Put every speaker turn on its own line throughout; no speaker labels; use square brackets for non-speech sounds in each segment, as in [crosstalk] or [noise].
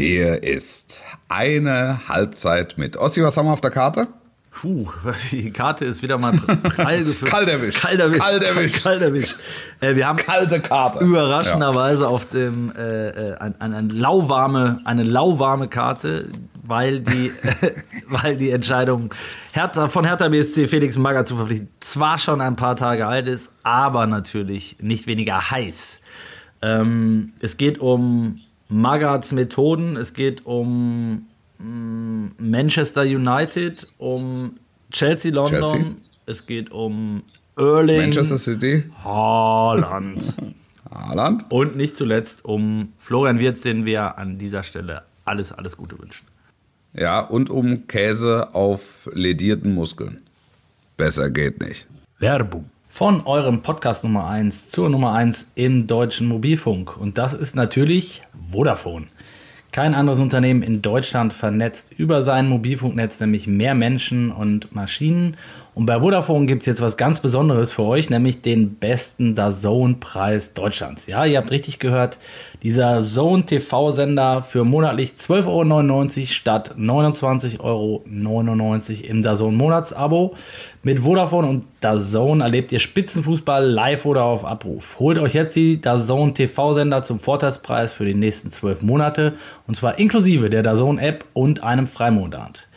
Hier ist eine Halbzeit mit Ossi. Was haben wir auf der Karte?
Puh, [laughs] die Karte ist wieder mal prall [laughs] gefüllt.
Kalt erwischt.
Kalt erwischt.
Kalt erwischt. [laughs]
Kalt erwischt. Äh, wir haben
Kalte Karte.
überraschenderweise auf dem äh, äh, ein, ein, eine lauwarme eine lauwarme Karte, weil die weil die Entscheidung Hertha, von Hertha BSC Felix Magath zu verpflichten zwar schon ein paar Tage alt ist, aber natürlich nicht weniger heiß. Ähm, es geht um Magaths Methoden, es geht um mh, Manchester United, um Chelsea London,
Chelsea.
es geht um Erling
Manchester City,
Haaland. [laughs]
Haaland.
Und nicht zuletzt um Florian Wirtz, den wir an dieser Stelle alles, alles Gute wünschen.
Ja, und um Käse auf ledierten Muskeln. Besser geht nicht.
Werbung. Von eurem Podcast Nummer 1 zur Nummer 1 im deutschen Mobilfunk. Und das ist natürlich Vodafone. Kein anderes Unternehmen in Deutschland vernetzt über sein Mobilfunknetz nämlich mehr Menschen und Maschinen. Und bei Vodafone gibt es jetzt was ganz Besonderes für euch, nämlich den besten DAZN-Preis Deutschlands. Ja, ihr habt richtig gehört, dieser Zone TV-Sender für monatlich 12,99 Euro statt 29,99 Euro im DAZN Monatsabo. Mit Vodafone und DAZN erlebt ihr Spitzenfußball live oder auf Abruf. Holt euch jetzt die DAZN TV-Sender zum Vorteilspreis für die nächsten 12 Monate und zwar inklusive der DAZN-App und einem Freimonat.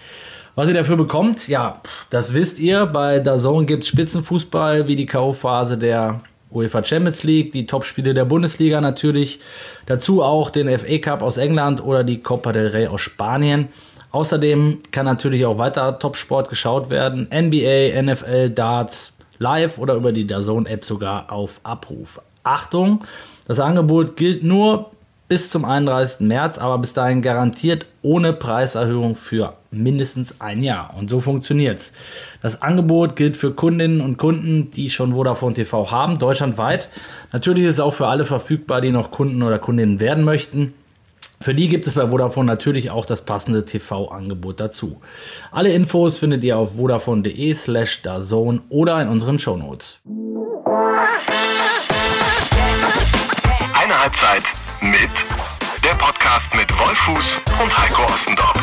Was ihr dafür bekommt, ja, das wisst ihr. Bei DAZN gibt es Spitzenfußball wie die K.O.-Phase der UEFA Champions League, die Topspiele der Bundesliga natürlich. Dazu auch den FA Cup aus England oder die Copa del Rey aus Spanien. Außerdem kann natürlich auch weiter Topsport geschaut werden. NBA, NFL, Darts, live oder über die DAZN-App sogar auf Abruf. Achtung, das Angebot gilt nur bis zum 31. März, aber bis dahin garantiert ohne Preiserhöhung für mindestens ein Jahr. Und so funktioniert's. Das Angebot gilt für Kundinnen und Kunden, die schon Vodafone TV haben, deutschlandweit. Natürlich ist es auch für alle verfügbar, die noch Kunden oder Kundinnen werden möchten. Für die gibt es bei Vodafone natürlich auch das passende TV-Angebot dazu. Alle Infos findet ihr auf vodafone.de slash dazone oder in unseren Shownotes. [laughs]
Podcast mit Wolfuß und Heiko Ostendorf.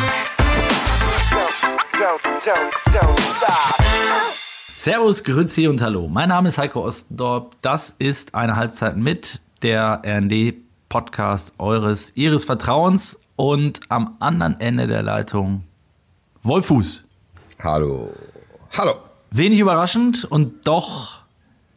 Servus, Grüezi und Hallo. Mein Name ist Heiko Ostendorp. Das ist eine Halbzeit mit der RND-Podcast eures, ihres Vertrauens. Und am anderen Ende der Leitung Wolfuß.
Hallo. Hallo.
Wenig überraschend und doch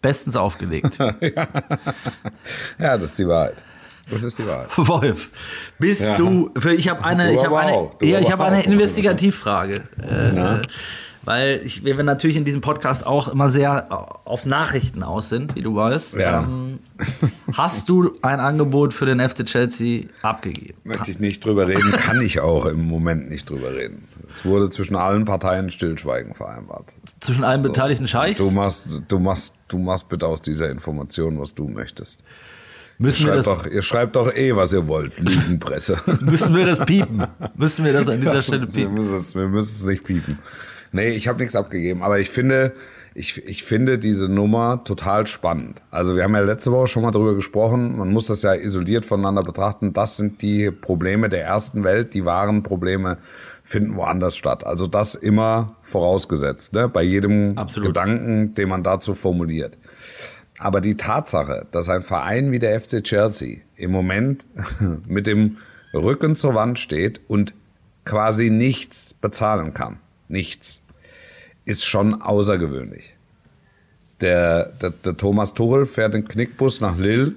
bestens aufgelegt. [laughs]
Ja, das ist die Wahrheit. Das ist die Wahrheit. [laughs]
Wolf, bist
Ja.
du. Ich habe eine, ich habe eine, ja, ich habe eine. Investigativfrage. Äh, weil ich, wir natürlich in diesem Podcast auch immer sehr auf Nachrichten aus sind, wie du weißt.
Ja.
Ähm, hast du ein Angebot für den FC Chelsea abgegeben?
Möchte ich nicht drüber reden, [laughs] kann ich auch im Moment nicht drüber reden. Es wurde zwischen allen Parteien Stillschweigen vereinbart.
Zwischen allen beteiligten Scheichs?
Du machst, du machst, du machst bitte aus dieser Information, was du möchtest.
Müssen wir,
Schreibt
das,
doch, ihr schreibt doch eh, was ihr wollt, Lügenpresse. [laughs]
müssen wir das piepen? Müssen wir das an dieser Stelle
wir,
piepen?
müssen es, wir müssen es nicht piepen. Nee, ich habe nichts abgegeben, aber ich finde, ich, ich finde diese Nummer total spannend. Also wir haben ja letzte Woche schon mal drüber gesprochen, man muss das ja isoliert voneinander betrachten. Das sind die Probleme der ersten Welt, die wahren Probleme finden woanders statt. Also das immer vorausgesetzt, ne? bei jedem
Absolut.
Gedanken, den man dazu formuliert. Aber die Tatsache, dass ein Verein wie der FC Chelsea im Moment [laughs] mit dem Rücken zur Wand steht und quasi nichts bezahlen kann, nichts, ist schon außergewöhnlich. Der, der, der Thomas Tuchel fährt den Knickbus nach Lille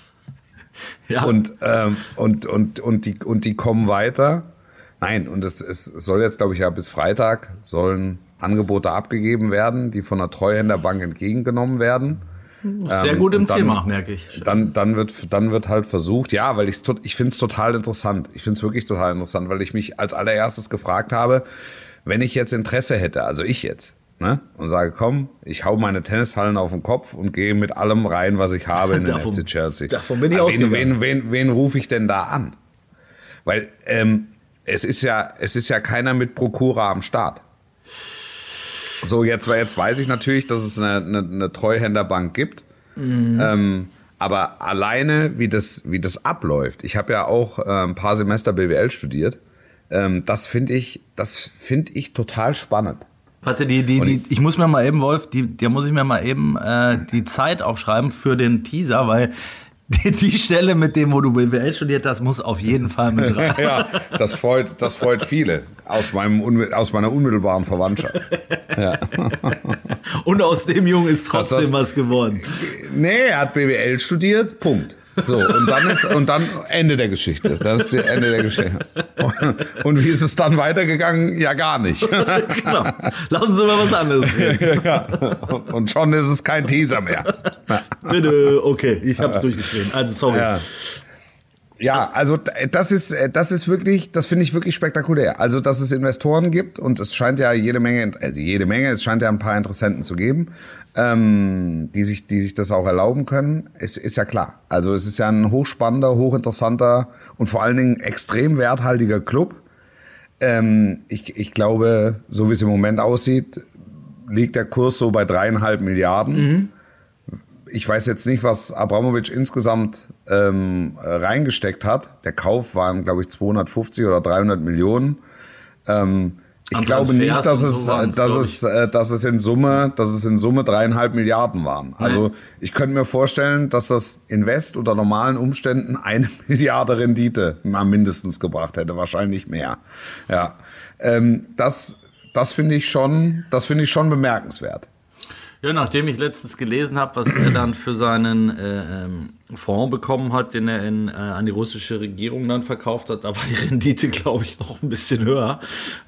[laughs]
Ja.
und, ähm, und, und, und, die, und die kommen weiter. Nein, und es, es soll jetzt, glaube ich, ja bis Freitag sollen Angebote abgegeben werden, die von der Treuhänderbank entgegengenommen werden.
Sehr gut im
dann-
Thema, merke ich.
Dann, dann, wird, dann wird halt versucht, ja, weil ich's ich finde es total interessant. Ich finde es wirklich total interessant, weil ich mich als allererstes gefragt habe, wenn ich jetzt Interesse hätte, also ich jetzt, ne, und sage, komm, ich hau meine Tennishallen auf den Kopf und gehe mit allem rein, was ich habe in den
Davon-
FC Chelsea.
davon bin ich
wen,
ausgegangen.
wen, wen, wen rufe ich denn da an? Weil ähm, es ist ja, es ist ja keiner mit Prokura am Start. So, jetzt, jetzt weiß ich natürlich, dass es eine, eine, eine Treuhänderbank gibt. Ähm, Aber alleine, wie das, wie das abläuft, ich habe ja auch äh, ein paar Semester BWL studiert, ähm, das finde ich, das finde ich total spannend.
Warte, die, die, die, ich muss mir mal eben, Wolf, die, da muss ich mir mal eben äh, die Zeit aufschreiben für den Teaser, weil die, Stelle mit dem, wo du BWL studiert hast, muss auf jeden Fall mit [laughs] rein.
ja, das freut, das freut viele aus, meinem, aus meiner unmittelbaren Verwandtschaft. Ja.
Und aus dem Jungen ist trotzdem
das-
was geworden.
Nee, er hat BWL studiert, Punkt. So, und dann ist, und dann Ende der Geschichte. Das ist das Ende der Geschichte. Und wie ist es dann weitergegangen? Ja, gar nicht. [laughs]
genau. Lassen Sie mal was anderes [laughs] reden.
Ja. Und schon ist es kein Teaser mehr.
Bitte, okay, ich hab's durchgeschrieben. Also, sorry.
Ja. Ja, also das ist, das ist wirklich, das finde ich wirklich spektakulär. Also, dass es Investoren gibt und es scheint ja jede Menge, also jede Menge, es scheint ja ein paar Interessenten zu geben, ähm, die sich, die sich das auch erlauben können, ist, ist ja klar. Also es ist ja ein hochspannender, hochinteressanter und vor allen Dingen extrem werthaltiger Club. Ähm, ich, ich glaube, so wie es im Moment aussieht, liegt der Kurs so bei dreieinhalb Milliarden ich weiß jetzt nicht, was Abramovic insgesamt ähm, äh, reingesteckt hat. Der Kauf waren, glaube ich, 250 oder 300 Millionen. Ähm, ich glaube nicht, dass es,
so
dass es, äh, dass es in Summe, dass es in Summe dreieinhalb Milliarden waren. Also ich könnte mir vorstellen, dass das Invest unter normalen Umständen [laughs] eine Milliarde Rendite mal mindestens gebracht hätte, wahrscheinlich mehr. Ja, ähm, das, das finde ich schon, das finde ich schon bemerkenswert.
Ja, nachdem ich letztens gelesen habe, was er dann für seinen äh, ähm, Fonds bekommen hat, den er in, äh, an die russische Regierung dann verkauft hat, da war die Rendite, glaube ich, noch ein bisschen höher.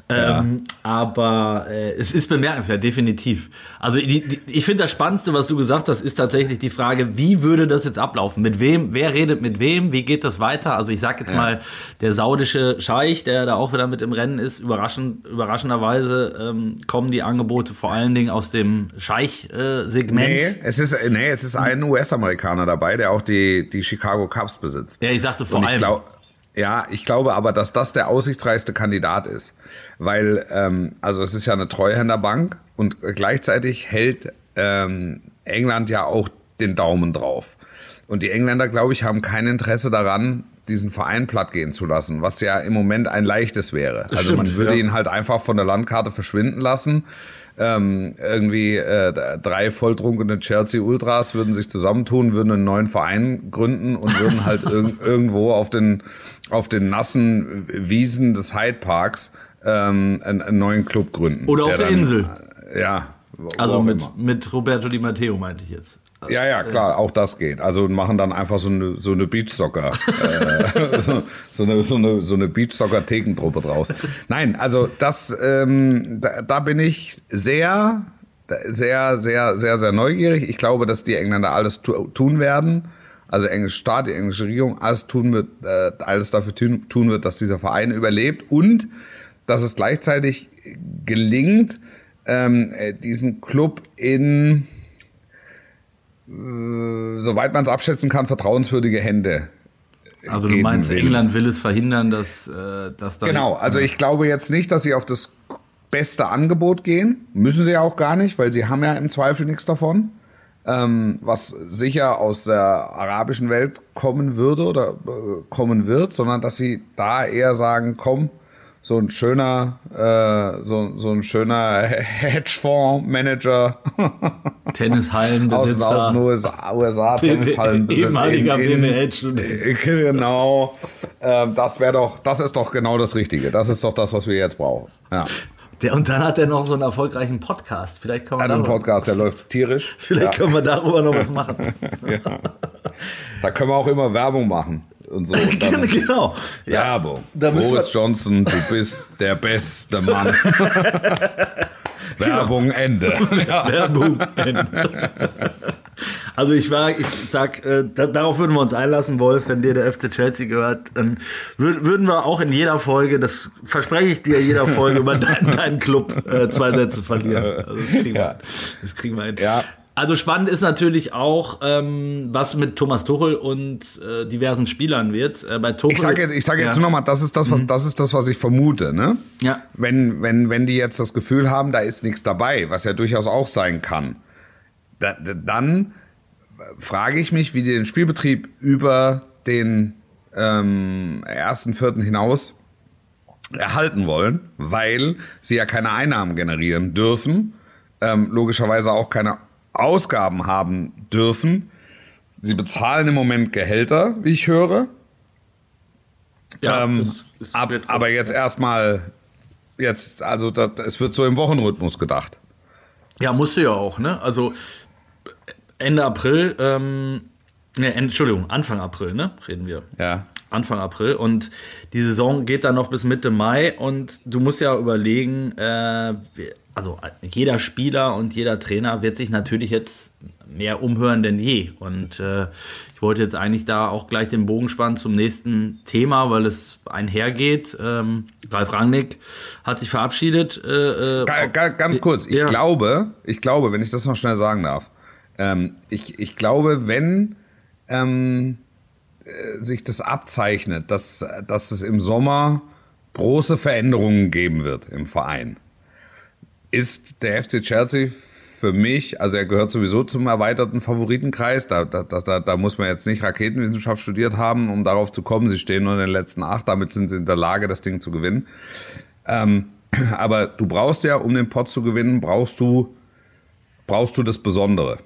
Ähm, Aber äh, es ist bemerkenswert, definitiv. Also die, die, ich finde das Spannendste, was du gesagt hast, ist tatsächlich die Frage, wie würde das jetzt ablaufen? Mit wem? Wer redet mit wem? Wie geht das weiter? Also ich sage jetzt mal, der saudische Scheich, der da auch wieder mit im Rennen ist, überraschend, überraschenderweise ähm, kommen die Angebote vor allen Dingen aus dem Scheich-Segment.
Nee, es ist, nee, es ist ein US-Amerikaner dabei, der auch die, die Chicago Cubs besitzt.
Ja, ich sagte vor
ich
allem.
glaub, ja, ich glaube aber, dass das der aussichtsreichste Kandidat ist. Weil, ähm, also es ist ja eine Treuhänderbank und gleichzeitig hält ähm, England ja auch den Daumen drauf. Und die Engländer, glaube ich, haben kein Interesse daran, diesen Verein plattgehen zu lassen, was ja im Moment ein leichtes wäre. also
stimmt,
man würde
ja.
ihn halt einfach von der Landkarte verschwinden lassen. Ähm, irgendwie äh, drei volltrunkene Chelsea Ultras würden sich zusammentun, würden einen neuen Verein gründen und würden halt [laughs] irg irgendwo auf den, auf den nassen Wiesen des Hyde Parks ähm, einen, einen neuen Club gründen.
Oder auf der Insel.
Ja. wo
Also mit,
immer.
mit Roberto Di Matteo meinte ich jetzt.
Ja, ja, klar, auch das geht. Also machen dann einfach so eine, so eine Beachsoccer, äh, [laughs] so, so eine, so eine, so eine Beachsoccer-Thekentruppe draus. Nein, also das, ähm, da, da bin ich sehr, sehr, sehr, sehr, sehr neugierig. Ich glaube, dass die Engländer alles tu tun werden. Also englische Staat, die englische Regierung, alles tun wird, äh, alles dafür tun, tun wird, dass dieser Verein überlebt und dass es gleichzeitig gelingt, ähm, äh, diesen Club in soweit man es abschätzen kann, vertrauenswürdige Hände.
Also du meinst,
will.
England will es verhindern, dass, äh, dass da...
Genau, also ich glaube jetzt nicht, dass sie auf das beste Angebot gehen. Müssen sie ja auch gar nicht, weil sie haben ja im Zweifel nichts davon. Ähm, was sicher aus der arabischen Welt kommen würde oder äh, kommen wird, sondern dass sie da eher sagen, komm, so ein schöner, äh, so, so ein schöner [laughs] Hedgefonds-Manager [laughs]
Tennishallenbesitzer.
aus den USA, USA [laughs] Tennishallen [laughs]
Ehemaliger BWL-Student. [laughs]
Genau. Ähm, das wäre doch, das ist doch genau das Richtige. Das ist doch das, was wir jetzt brauchen. Ja.
Der, und dann hat er noch so einen erfolgreichen Podcast. Vielleicht können wir,
Hat einen Podcast, der läuft tierisch.
vielleicht
ja.
können wir darüber noch was machen.
Da können wir auch immer Werbung machen und so. Und
genau.
Werbung.
Da müssen
Boris Johnson, du bist der beste Mann. [laughs] Werbung Ende. Ja. [laughs]
Werbung. Also ich war, ich sag, äh, da, darauf würden wir uns einlassen, Wolf, wenn dir der FC Chelsea gehört, dann würd, würden wir auch in jeder Folge, das verspreche ich dir, jeder Folge über [laughs] deinen, deinen Club äh, zwei Sätze verlieren. Also das kriegen wir,
Ja.
das kriegen wir hin.
Ja.
Also spannend ist natürlich auch, ähm, was mit Thomas Tuchel und äh, diversen Spielern wird. Äh, bei Tuchel,
Ich sage jetzt, ich sag jetzt
ja.
nur noch mal, das ist das, was, das ist das, was ich vermute, ne?
Ja.
Wenn, wenn, wenn die jetzt das Gefühl haben, da ist nichts dabei, was ja durchaus auch sein kann, da- dann frage ich mich, wie die den Spielbetrieb über den ähm, ersten Vierten hinaus erhalten wollen, weil sie ja keine Einnahmen generieren dürfen, ähm, logischerweise auch keine Ausgaben haben dürfen. Sie bezahlen im Moment Gehälter, wie ich höre. ähm,
das ist-
ab, aber jetzt erstmal, jetzt, also das, es wird so im Wochenrhythmus gedacht.
Ja, musste ja auch, ne? Also Ende April, ähm, ne, Entschuldigung, Anfang April, ne? Reden wir.
Ja.
Anfang April und die Saison geht dann noch bis Mitte Mai und du musst ja überlegen, äh, also jeder Spieler und jeder Trainer wird sich natürlich jetzt mehr umhören denn je und äh, ich wollte jetzt eigentlich da auch gleich den Bogen spannen zum nächsten Thema, weil es einhergeht. Ähm, Ralf Rangnick hat sich verabschiedet. Äh, äh,
Ga- ga- Ganz kurz, ich
Ja.
glaube, ich glaube, wenn ich das noch schnell sagen darf, ähm, ich, ich glaube, wenn ähm, äh, sich das abzeichnet, dass, dass es im Sommer große Veränderungen geben wird im Verein, ist der FC Chelsea für mich, also er gehört sowieso zum erweiterten Favoritenkreis. Da, da, da, da muss man jetzt nicht Raketenwissenschaft studiert haben, um darauf zu kommen. Sie stehen nur in den letzten acht, damit sind sie in der Lage, das Ding zu gewinnen. Ähm, [clears throat] aber du brauchst ja, um den Pot zu gewinnen, brauchst du, brauchst du das Besondere.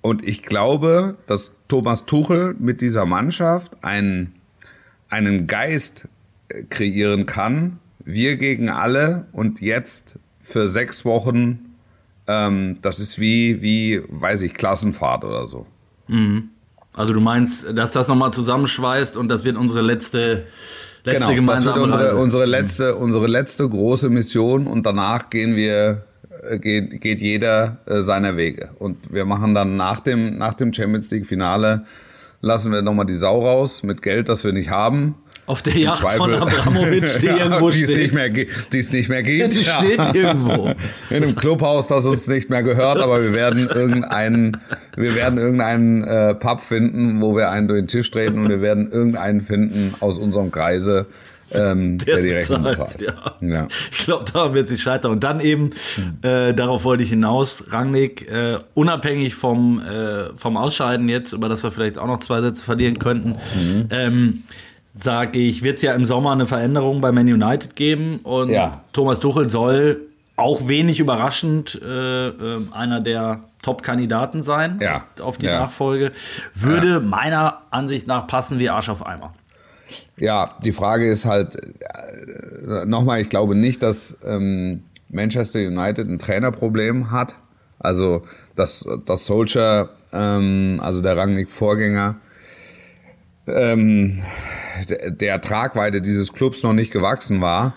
Und ich glaube, dass Thomas Tuchel mit dieser Mannschaft einen, einen Geist kreieren kann. Wir gegen alle und jetzt für sechs Wochen, ähm, das ist wie, wie, weiß ich, Klassenfahrt oder so.
also du meinst, dass das nochmal zusammenschweißt und das wird unsere letzte, letzte
Genau, das wird
gemeinsame
unsere,
Reise.
unsere, letzte, unsere letzte große Mission und danach gehen wir, äh, geht, geht jeder äh, seiner Wege. Und wir machen dann nach dem, nach dem Champions League Finale, lassen wir nochmal die Sau raus mit Geld, das wir nicht haben.
Auf der Yacht von Abramowitsch, die [laughs]
Ja,
irgendwo
die
steht.
nicht mehr, die es nicht mehr gibt.
Die
Ja.
steht irgendwo. [laughs]
In einem Clubhaus, das uns nicht mehr gehört, aber wir werden irgendeinen, wir werden irgendeinen äh, Pub finden, wo wir einen durch den Tisch treten und wir werden irgendeinen finden aus unserem Kreise, ähm, [laughs] der,
es
die Rechnung
bezahlt. Ja.
Ja.
Ich glaube, daran wird es nicht scheitern. Und dann eben, äh, darauf wollte ich hinaus, Rangnick, äh, unabhängig vom, äh, vom Ausscheiden jetzt, über das wir vielleicht auch noch zwei Sätze verlieren könnten,
Mhm.
ähm, sage ich, wird es ja im Sommer eine Veränderung bei Man United geben und
Ja.
Thomas Tuchel soll auch wenig überraschend äh, äh, einer der Top-Kandidaten sein
Ja.
auf, die
Ja.
Nachfolge. Würde meiner Ansicht nach passen wie Arsch auf Eimer.
Ja, die Frage ist halt, äh, nochmal, ich glaube nicht, dass ähm, Manchester United ein Trainerproblem hat. Also, dass, dass Solskjaer, ähm, also der Rangnick-Vorgänger, ähm, der, Tragweite dieses Clubs noch nicht gewachsen war.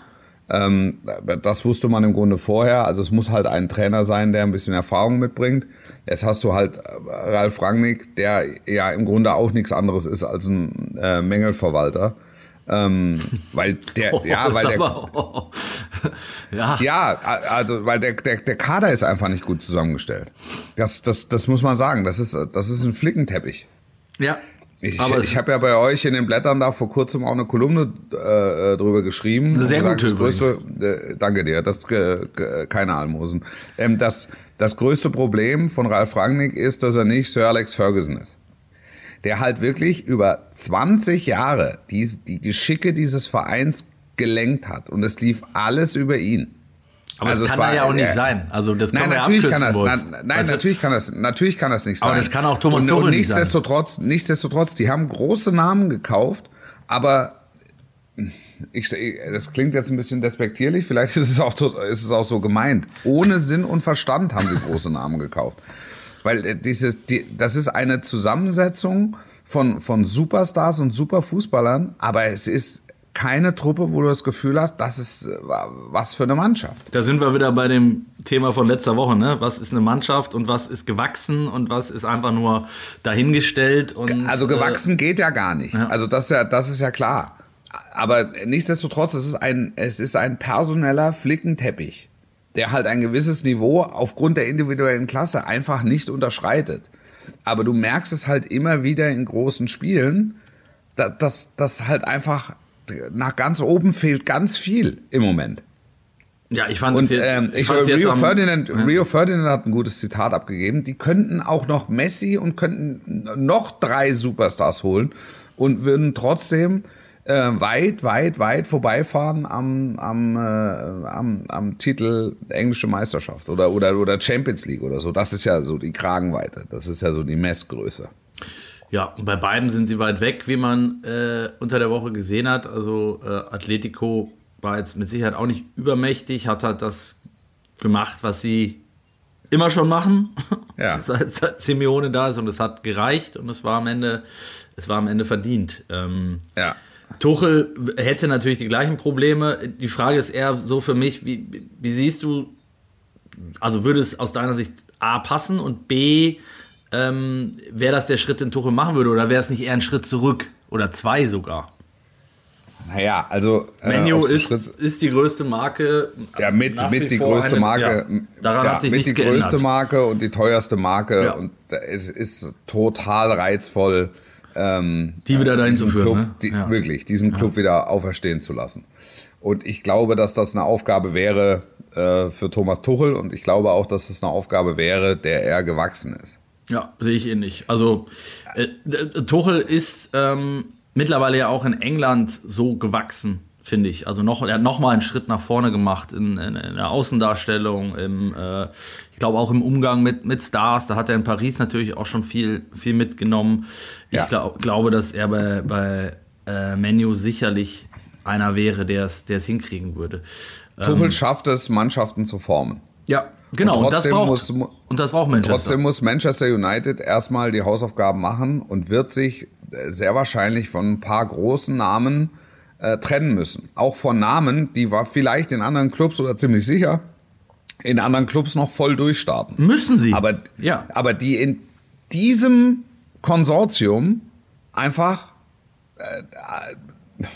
Ähm, das wusste man im Grunde vorher. Also es muss halt ein Trainer sein, der ein bisschen Erfahrung mitbringt. Jetzt hast du halt äh, Ralf Rangnick, der ja im Grunde auch nichts anderes ist als ein äh, Mängelverwalter. Ähm, weil der, [laughs]
Oh,
ja, weil der,
aber, [laughs] ja,
ja, a- also weil der, der, der Kader ist einfach nicht gut zusammengestellt. Das, das, das muss man sagen. Das ist, das ist ein Flickenteppich.
ja.
Ich,
aber
ich habe ja bei euch in den Blättern da vor kurzem auch eine Kolumne äh, drüber geschrieben.
Eine sehr gute
das größte, äh, Danke dir, das ge, ge, keine Almosen. Ähm, das, das größte Problem von Ralf Rangnick ist, dass er nicht Sir Alex Ferguson ist. Der halt wirklich über 20 Jahre die, die Geschicke dieses Vereins gelenkt hat. Und es lief alles über ihn.
Aber
also
das kann
war-
er ja auch nicht
er-
sein. Also das
Nein,
kann ja
natürlich kann das.
Wolf.
Nein, nein
Weißt du,
natürlich kann das. Natürlich kann das nicht sein.
Aber das kann auch Thomas
und,
Tuchel
und
nicht sein.
nichtsdestotrotz, nichtsdestotrotz, die haben große Namen gekauft, aber ich, das klingt jetzt ein bisschen despektierlich. Vielleicht ist es auch ist es auch so gemeint. Ohne Sinn und Verstand haben sie große Namen gekauft, weil äh, dieses, die, das ist eine Zusammensetzung von von Superstars und Superfußballern, aber es ist keine Truppe, wo du das Gefühl hast, das ist äh, was für eine Mannschaft.
Da sind wir wieder bei dem Thema von letzter Woche, ne? Was ist eine Mannschaft und was ist gewachsen und was ist einfach nur dahingestellt und
Also gewachsen geht ja gar nicht.
ja.
Also das ist ja, das ist ja klar. Aber nichtsdestotrotz, es ist ein, es ist ein personeller Flickenteppich, der halt ein gewisses Niveau aufgrund der individuellen Klasse einfach nicht unterschreitet. Aber du merkst es halt immer wieder in großen Spielen, da- dass das halt einfach nach ganz oben fehlt ganz viel im Moment.
Ja, ich fand
Und
es jetzt,
ähm, ich,
jetzt
Rio,
am-
Ferdinand,
Ja.
Rio Ferdinand hat ein gutes Zitat abgegeben. Die könnten auch noch Messi und könnten noch drei Superstars holen und würden trotzdem äh, weit, weit, weit vorbeifahren am, am, äh, am, am Titel englische Meisterschaft oder, oder, oder Champions League oder so. Das ist ja so die Kragenweite. Das ist ja so die Messgröße.
Ja, und bei beiden sind sie weit weg, wie man äh, unter der Woche gesehen hat. Also äh, Atletico war jetzt mit Sicherheit auch nicht übermächtig, hat halt das gemacht, was sie immer schon machen,
Ja. [laughs]
seit, seit Simeone da ist und es hat gereicht und es war am Ende, es war am Ende verdient. Ähm,
Ja.
Tuchel hätte natürlich die gleichen Probleme. Die Frage ist eher so für mich, wie, wie siehst du, also würde es aus deiner Sicht A passen und B, ähm, wäre das der Schritt, den Tuchel machen würde oder wäre es nicht eher ein Schritt zurück oder zwei sogar?
Naja, also. äh,
Menu
ein
ist, ist die größte Marke.
Ja, mit, mit die größte
eine-
Marke.
Ja, daran
ja,
hat sich
mit
nichts
die größte
geändert.
Marke und die teuerste Marke.
Ja.
Und es ist total reizvoll, ähm,
Die wieder dahin
diesen
zu führen,
Club,
ne?
die,
Ja.
wirklich, diesen Club wieder auferstehen zu lassen. Und ich glaube, dass das eine Aufgabe wäre äh, für Thomas Tuchel und ich glaube auch, dass das eine Aufgabe wäre, der er gewachsen ist.
Ja, sehe ich ähnlich. Also äh, Tuchel ist ähm, mittlerweile ja auch in England so gewachsen, finde ich. Also noch, er hat noch mal einen Schritt nach vorne gemacht in, in, in der Außendarstellung, im, äh, ich glaube auch im Umgang mit, mit Stars. Da hat er in Paris natürlich auch schon viel, viel mitgenommen. Ich
Ja.
glaub, glaube, dass er bei, bei äh, Menu sicherlich einer wäre, der es der es hinkriegen würde.
Tuchel schafft es, Mannschaften zu formen.
Ja, genau. Und, das
trotzdem
braucht,
muss-
und das braucht Manchester.
Trotzdem muss Manchester United erstmal die Hausaufgaben machen und wird sich äh, sehr wahrscheinlich von ein paar großen Namen äh, trennen müssen. Auch von Namen, die war vielleicht in anderen Clubs oder ziemlich sicher in anderen Clubs noch voll durchstarten.
Müssen sie.
Aber,
ja.
aber die in diesem Konsortium einfach äh,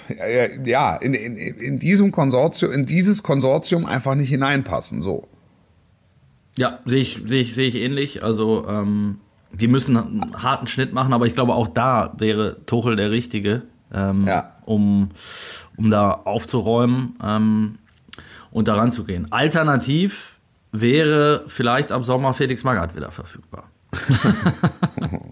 äh, ja, in, in, in diesem Konsortium, in dieses Konsortium einfach nicht hineinpassen. So.
Ja, sehe ich, sehe ich, sehe ich ähnlich. Also, ähm, die müssen einen harten Schnitt machen, aber ich glaube, auch da wäre Tuchel der Richtige, ähm,
Ja.
um, um da aufzuräumen ähm, und da ranzugehen. Alternativ wäre vielleicht ab Sommer Felix Magath wieder verfügbar. [laughs]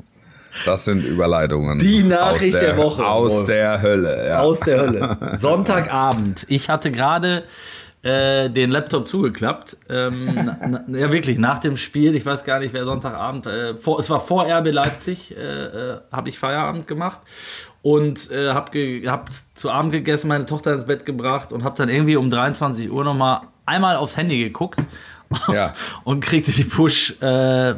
Das sind Überleitungen.
Die Nachricht
aus
der Woche,
Aus
Wolf.
der Hölle, ja.
Aus der Hölle. [laughs] Sonntagabend. Ich hatte gerade äh, den Laptop zugeklappt. Ähm, [laughs] na, na, ja, wirklich, nach dem Spiel, ich weiß gar nicht, wer Sonntagabend, äh, vor, es war vor RB Leipzig, äh, äh, habe ich Feierabend gemacht und äh, habe ge hab zu Abend gegessen, meine Tochter ins Bett gebracht und habe dann irgendwie um 23 Uhr nochmal einmal aufs Handy geguckt
Ja. [laughs]
und kriegte die Push, äh,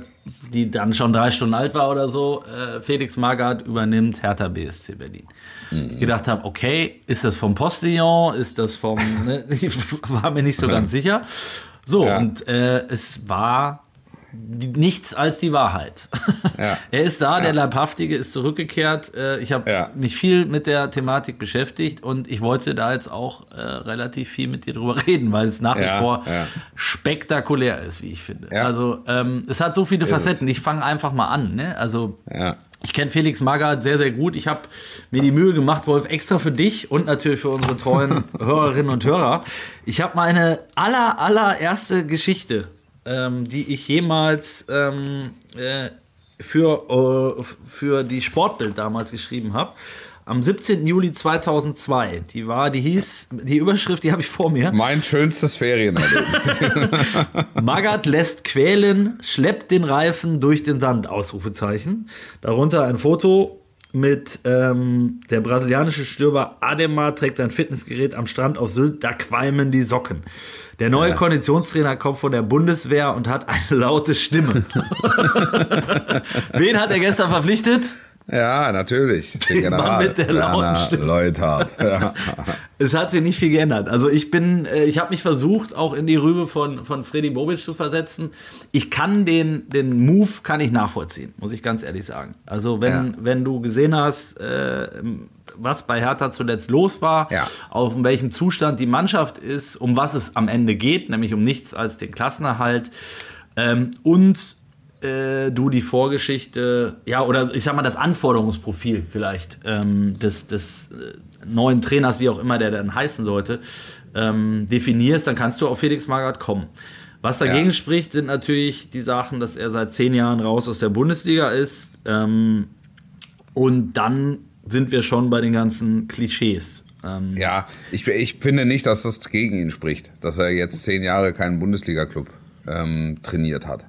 die dann schon drei Stunden alt war oder so. Äh, Felix Magath übernimmt Hertha BSC Berlin. Ich gedacht habe, okay, ist das vom Postillon? Ist das vom. Ne? Ich [laughs] war mir nicht so ganz sicher. So,
Ja.
und äh, es war nichts als die Wahrheit.
Ja. [laughs]
er ist da, der Leibhaftige ist zurückgekehrt. Äh, Ich habe
Ja.
mich viel mit der Thematik beschäftigt und ich wollte da jetzt auch äh, relativ viel mit dir drüber [laughs] reden, weil es nach wie
Ja,
vor
ja.
spektakulär ist, wie ich finde.
Ja.
Also ähm, es hat so viele
Ist
Facetten.
es.
Ich fange einfach mal an. Ne? Also
Ja.
ich kenne Felix Magath sehr, sehr gut. Ich habe mir die Mühe gemacht, Wolf, extra für dich und natürlich für unsere treuen [laughs] Hörerinnen und Hörer. Ich habe meine aller, allererste Geschichte, ähm, die ich jemals ähm, äh, für, äh, für die Sportbild damals geschrieben habe. Am 17. Juli 2002. Die war, die hieß, die Überschrift, die habe ich vor mir.
Mein schönstes Ferienerlebnis. [laughs]
Magath lässt quälen, schleppt den Reifen durch den Sand, Ausrufezeichen. Darunter ein Foto mit ähm, der brasilianische Stürmer Ademar trägt ein Fitnessgerät am Strand auf Sylt, da qualmen die Socken. Der neue Konditionstrainer kommt von der Bundeswehr und hat eine [laughs] laute Stimme. [laughs] Wen hat er gestern verpflichtet?
Ja, natürlich. Den
Den Mann mit der lauten Stimme.
Leuthard. [laughs] Ja.
Es hat sich nicht viel geändert. Also ich bin, äh, ich habe mich versucht, auch in die Rübe von, von Freddy Bobic zu versetzen. Ich kann den, den Move kann ich nachvollziehen, muss ich ganz ehrlich sagen. Also wenn,
Ja.
wenn du gesehen hast, äh, was bei Hertha zuletzt los war,
Ja.
auf welchem Zustand die Mannschaft ist, um was es am Ende geht, nämlich um nichts als den Klassenerhalt ähm, und äh, du die Vorgeschichte, ja, oder ich sag mal das Anforderungsprofil vielleicht ähm, des, des, äh, neuen Trainers, wie auch immer der dann heißen sollte, ähm, definierst, dann kannst du auf Felix Magath kommen. Was dagegen
Ja.
spricht, sind natürlich die Sachen, dass er seit zehn Jahren raus aus der Bundesliga ist. Ähm, und dann sind wir schon bei den ganzen Klischees. Ähm,
Ja, ich, ich finde nicht, dass das gegen ihn spricht, dass er jetzt zehn Jahre keinen Bundesliga-Club ähm, trainiert hat.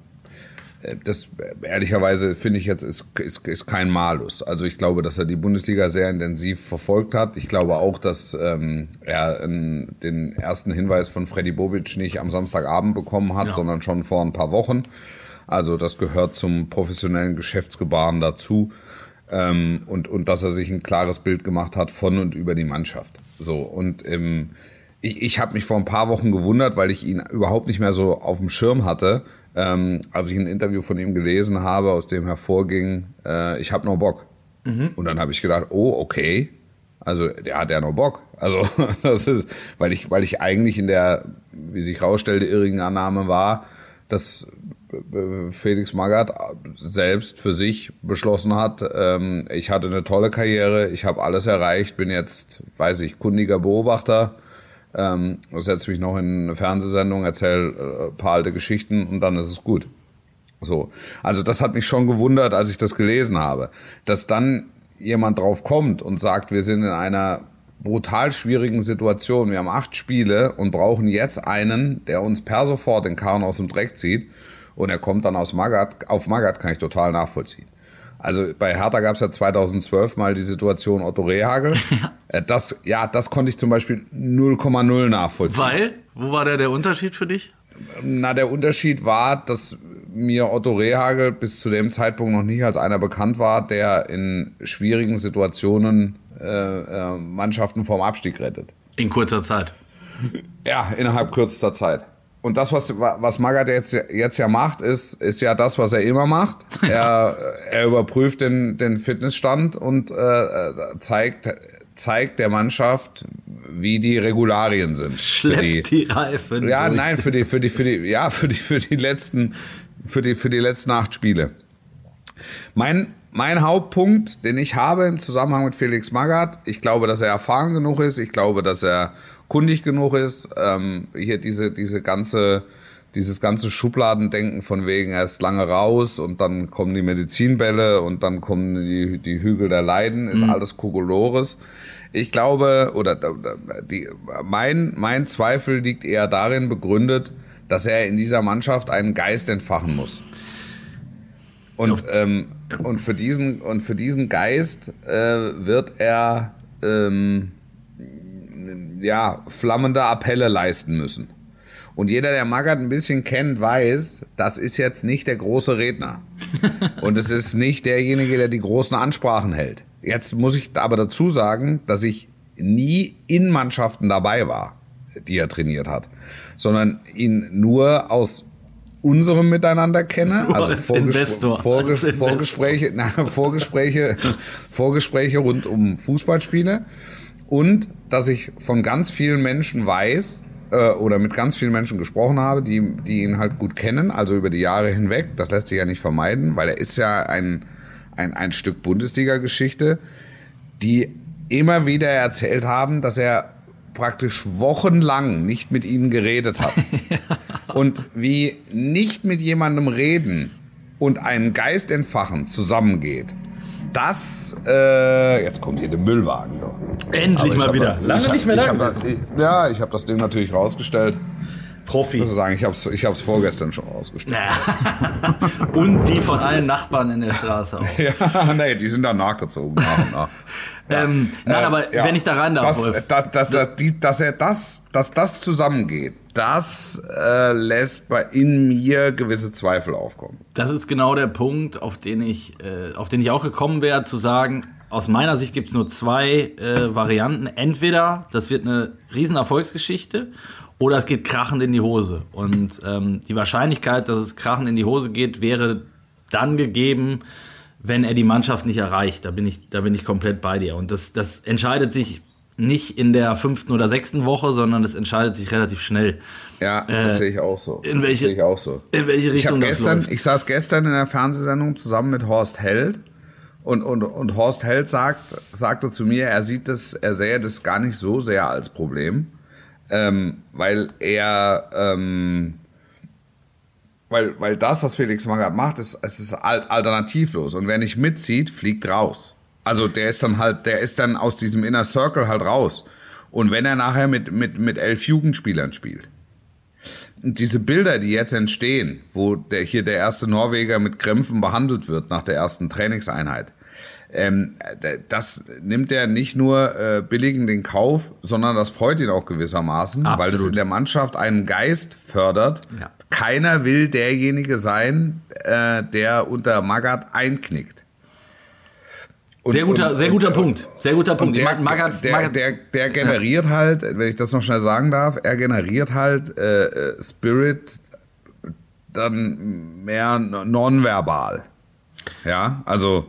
Äh, Das ehrlicherweise finde ich jetzt ist, ist, ist kein Malus. Also ich glaube, dass er die Bundesliga sehr intensiv verfolgt hat. Ich glaube auch, dass ähm, er ähm, den ersten Hinweis von Freddy Bobic nicht am Samstagabend bekommen hat,
Ja.
sondern schon vor ein paar Wochen. Also das gehört zum professionellen Geschäftsgebaren dazu. Ähm, und, und dass er sich ein klares Bild gemacht hat von und über die Mannschaft. So, und ähm, ich, ich habe mich vor ein paar Wochen gewundert, weil ich ihn überhaupt nicht mehr so auf dem Schirm hatte, ähm, als ich ein Interview von ihm gelesen habe, aus dem hervorging, äh, ich habe noch Bock. Und dann habe ich gedacht, oh, okay. Also der hat ja noch Bock. Also [laughs] das ist, weil ich, weil ich eigentlich in der, wie sich rausstellte, irrigen Annahme war, dass äh, Felix Magath selbst für sich beschlossen hat, ähm, ich hatte eine tolle Karriere, ich habe alles erreicht, bin jetzt, weiß ich, kundiger Beobachter, ähm, setze mich noch in eine Fernsehsendung, erzähle äh, ein paar alte Geschichten und dann ist es gut. So. Also das hat mich schon gewundert, als ich das gelesen habe. Dass dann jemand drauf kommt und sagt, wir sind in einer brutal schwierigen Situation. Wir haben acht Spiele und brauchen jetzt einen, der uns per sofort den Karren aus dem Dreck zieht. Und er kommt dann aus Magath. Auf Magath kann ich total nachvollziehen. Also bei Hertha gab es ja 2012 mal die Situation Otto Rehagel. [laughs] Ja. Das, ja, das konnte ich zum Beispiel 0,0 nachvollziehen.
Weil, wo war da der Unterschied für dich?
Na, der Unterschied war, dass mir Otto Rehagel bis zu dem Zeitpunkt noch nicht als einer bekannt war, der in schwierigen Situationen äh, äh, Mannschaften vom Abstieg rettet.
In kurzer Zeit.
Ja, innerhalb kürzester Zeit. Und das, was, was Magath jetzt, jetzt ja macht, ist, ist ja das, was er immer macht. [laughs] Er, er überprüft den, den Fitnessstand und äh, zeigt, zeigt der Mannschaft, wie die Regularien sind.
Schleppt die Reifen.
ja,
durch.
nein, für die, für die, für die, ja, für die, für die letzten, für die, für die letzten acht Spiele. Mein, mein Hauptpunkt, den ich habe im Zusammenhang mit Felix Magath, ich glaube, dass er erfahren genug ist, ich glaube, dass er kundig genug ist, ähm, hier diese, diese ganze, dieses ganze Schubladendenken von wegen, er ist lange raus und dann kommen die Medizinbälle und dann kommen die, die Hügel der Leiden, ist alles Kokolores. Ich glaube, oder die, mein, mein Zweifel liegt eher darin begründet, dass er in dieser Mannschaft einen Geist entfachen muss. Und, ähm, und, für, diesen, und für diesen Geist äh, wird er ähm, ja, flammende Appelle leisten müssen. Und jeder, der Magath ein bisschen kennt, weiß, das ist jetzt nicht der große Redner. [laughs] Und es ist nicht derjenige, der die großen Ansprachen hält. Jetzt muss ich aber dazu sagen, dass ich nie in Mannschaften dabei war, die er trainiert hat, sondern ihn nur aus unserem Miteinander kenne, also
als
Vorges
Investor,
Vorge
als.
Vorgespräche, na, Vorgespräche, [laughs] Vorgespräche rund um Fußballspiele und dass ich von ganz vielen Menschen weiß äh, oder mit ganz vielen Menschen gesprochen habe, die, die ihn halt gut kennen, also über die Jahre hinweg. Das lässt sich ja nicht vermeiden, weil er ist ja ein, ein, ein Stück Bundesliga-Geschichte, die immer wieder erzählt haben, dass er praktisch wochenlang nicht mit ihnen geredet hat. [laughs] Und wie nicht mit jemandem reden und einen Geist entfachen zusammengeht, das, äh, jetzt kommt hier der Müllwagen. Doch.
Endlich
ich
mal
hab
wieder.
das-
Lange
ich
nicht mehr
hab,
da
ich hab das, Ja, ich habe das Ding natürlich rausgestellt.
Profi.
Ich muss sagen, ich habe es ich hab's vorgestern schon rausgestellt.
Ja. Und die von allen Nachbarn in der Straße auch. [laughs]
Ja, nee, die sind dann nachgezogen nach und nach. [laughs]
Ähm, nein,
Äh,
aber
ja.
wenn ich da rein darf,
dass,
Wolf.
dass, dass, dass, die, dass er das, dass das zusammengeht, das äh, lässt bei in mir gewisse Zweifel aufkommen.
Das ist genau der Punkt, auf den ich, äh, auf den ich auch gekommen wäre, zu sagen, aus meiner Sicht gibt es nur zwei äh, Varianten. Entweder das wird eine riesen Erfolgsgeschichte oder es geht krachend in die Hose. Und ähm, die Wahrscheinlichkeit, dass es krachend in die Hose geht, wäre dann gegeben, wenn er die Mannschaft nicht erreicht. Da bin ich, da bin ich komplett bei dir. Und das, das entscheidet sich nicht in der fünften oder sechsten Woche, sondern das entscheidet sich relativ schnell.
Ja, das sehe ich auch so.
in welche-
das sehe ich auch so.
in welche
ich,
Richtung das
gestern,
läuft.
ich saß gestern in der Fernsehsendung zusammen mit Horst Held Und, und, und Horst Held sagt, sagte zu mir, er sieht das, er sähe das gar nicht so sehr als Problem, ähm, weil er, ähm, weil, weil das, was Felix Magath macht, ist, es ist al- alternativlos. Und wer nicht mitzieht, fliegt raus. Also der ist dann halt, der ist dann aus diesem Inner Circle halt raus. Und wenn er nachher mit, mit, mit elf Jugendspielern spielt. Und diese Bilder, die jetzt entstehen, wo der, hier der erste Norweger mit Krämpfen behandelt wird nach der ersten Trainingseinheit, ähm, das nimmt er nicht nur äh, billig in den Kauf, sondern das freut ihn auch gewissermaßen, weil das
Absolut.
in der Mannschaft einen Geist fördert.
Ja.
Keiner will derjenige sein, äh, der unter Magath einknickt. Und-
Sehr guter,
und-
sehr
und-
guter Punkt. Sehr guter
und
Punkt.
der,
Magath-
der, der, der generiert halt, wenn ich das noch schnell sagen darf, er generiert halt äh, äh, Spirit dann mehr non- nonverbal. Ja, also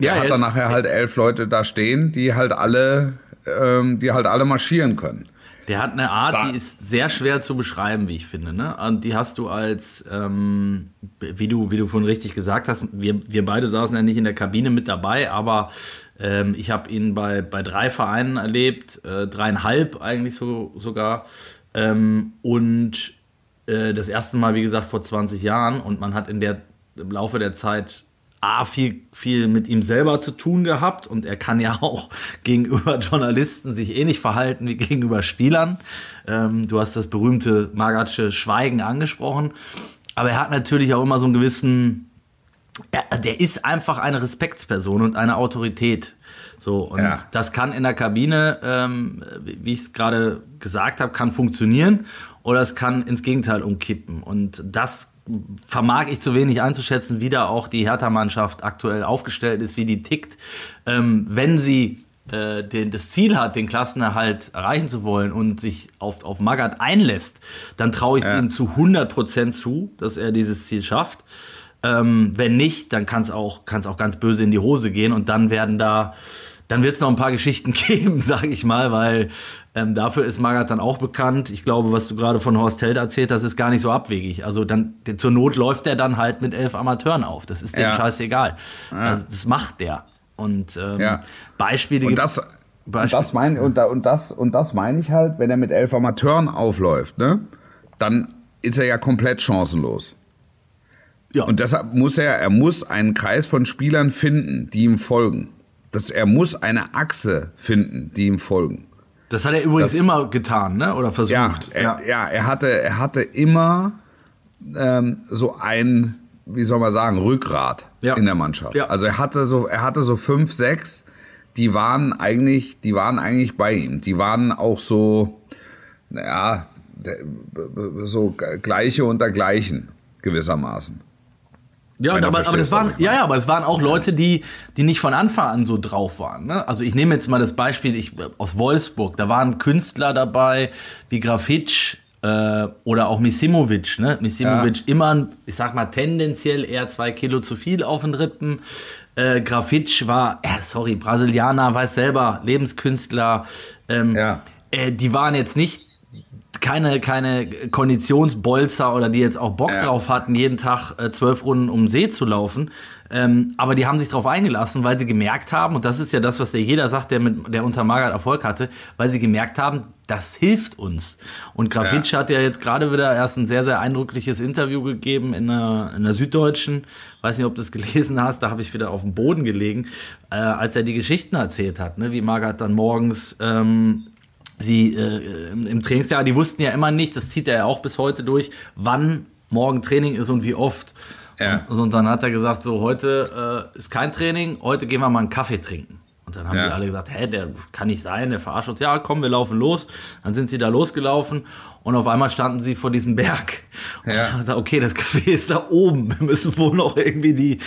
Ja,
er hat dann nachher halt elf Leute da stehen, die halt alle, ähm, die halt alle marschieren können.
Der hat eine Art,
Da-
die ist sehr schwer zu beschreiben, wie ich finde. Ne? Und die hast du als, ähm, wie, du, wie du vorhin richtig gesagt hast, wir, wir beide saßen ja nicht in der Kabine mit dabei, aber ähm, ich habe ihn bei, bei drei Vereinen erlebt, äh, dreieinhalb eigentlich so, sogar. Ähm, und äh, das erste Mal, wie gesagt, vor 20 Jahren. Und man hat in der, im Laufe der Zeit A, viel, viel mit ihm selber zu tun gehabt und er kann ja [laughs] auch gegenüber Journalisten sich ähnlich verhalten wie gegenüber Spielern. Ähm, du hast das berühmte Magatsche Schweigen angesprochen, aber er hat natürlich auch immer so einen gewissen, er, der ist einfach eine Respektsperson und eine Autorität. So, und
Ja.
das kann in der Kabine, ähm, wie ich es gerade gesagt habe, kann funktionieren oder es kann ins Gegenteil umkippen. Und das vermag ich zu wenig einzuschätzen, wie da auch die Hertha-Mannschaft aktuell aufgestellt ist, wie die tickt. Ähm, wenn sie äh, den, das Ziel hat, den Klassenerhalt erreichen zu wollen und sich auf, auf Magath einlässt, dann traue ich es
Ja.
ihm zu 100% zu, dass er dieses Ziel schafft. Ähm, wenn nicht, dann kann es auch, kann's auch ganz böse in die Hose gehen und dann werden da, dann wird es noch ein paar Geschichten [laughs] geben, sage ich mal, weil ähm, dafür ist Magath dann auch bekannt. Ich glaube, was du gerade von Horst Held erzählt hast, ist gar nicht so abwegig. Also dann zur Not läuft er dann halt mit elf Amateuren auf. Das ist dem
Ja.
scheißegal. Also, das macht der. Und ähm,
Ja.
Beispiele gibt's-
das, und das meine und, da, und das und das meine ich halt, wenn er mit elf Amateuren aufläuft, ne, dann ist er ja komplett chancenlos.
ja.
Und deshalb muss er, er muss einen Kreis von Spielern finden, die ihm folgen. Das, er muss eine Achse finden, die ihm folgen.
das hat er übrigens
das-
immer getan, ne? Oder versucht.
Ja, er, ja. er hatte, er hatte immer ähm, so ein, wie soll man sagen, Rückgrat
Ja.
in der Mannschaft.
Ja.
Also er hatte so, er hatte so fünf, sechs, die waren eigentlich, die waren eigentlich bei ihm. Die waren auch so, naja, so gleiche unter gleichen gewissermaßen.
Ja, aber, aber
verstehst,
das waren, ja, ja, aber es waren auch Leute, die, die nicht von Anfang an so drauf waren. Ne? Also ich nehme jetzt mal das Beispiel ich, aus Wolfsburg. Da waren Künstler dabei wie Grafitsch äh, oder auch Misimovic. Ne? Misimovic immer, ich sag mal, tendenziell eher zwei Kilo zu viel auf den Rippen. Äh, Grafitsch war, äh, sorry, Brasilianer, weiß selber, Lebenskünstler. Ähm,
Ja.
äh, die waren jetzt nicht keine, keine Konditionsbolzer oder die jetzt auch Bock
Ja.
drauf hatten, jeden Tag äh, zwölf Runden um den See zu laufen. Ähm, aber die haben sich darauf eingelassen, weil sie gemerkt haben, und das ist ja das, was der jeder sagt, der mit der unter Magath Erfolg hatte, weil sie gemerkt haben, das hilft uns. Und Grafitsch
Ja.
hat ja jetzt gerade wieder erst ein sehr, sehr eindrückliches Interview gegeben in der, in der Süddeutschen. Weiß nicht, ob du es gelesen hast, da habe ich wieder auf dem Boden gelegen, äh, als er die Geschichten erzählt hat, ne? wie Magath dann morgens ähm, sie äh, im im Trainingsjahr, die wussten ja immer nicht, das zieht er ja auch bis heute durch, wann morgen Training ist und wie oft.
Ja.
Und, und dann hat er gesagt, so heute äh, ist kein Training, heute gehen wir mal einen Kaffee trinken. Und dann haben
Ja.
die alle gesagt, hä, der kann nicht sein, der verarscht uns. Ja, komm, wir laufen los. Dann sind sie da losgelaufen und auf einmal standen sie vor diesem Berg. Und
Ja.
hat er, okay, das Café ist da oben. Wir müssen wohl noch irgendwie die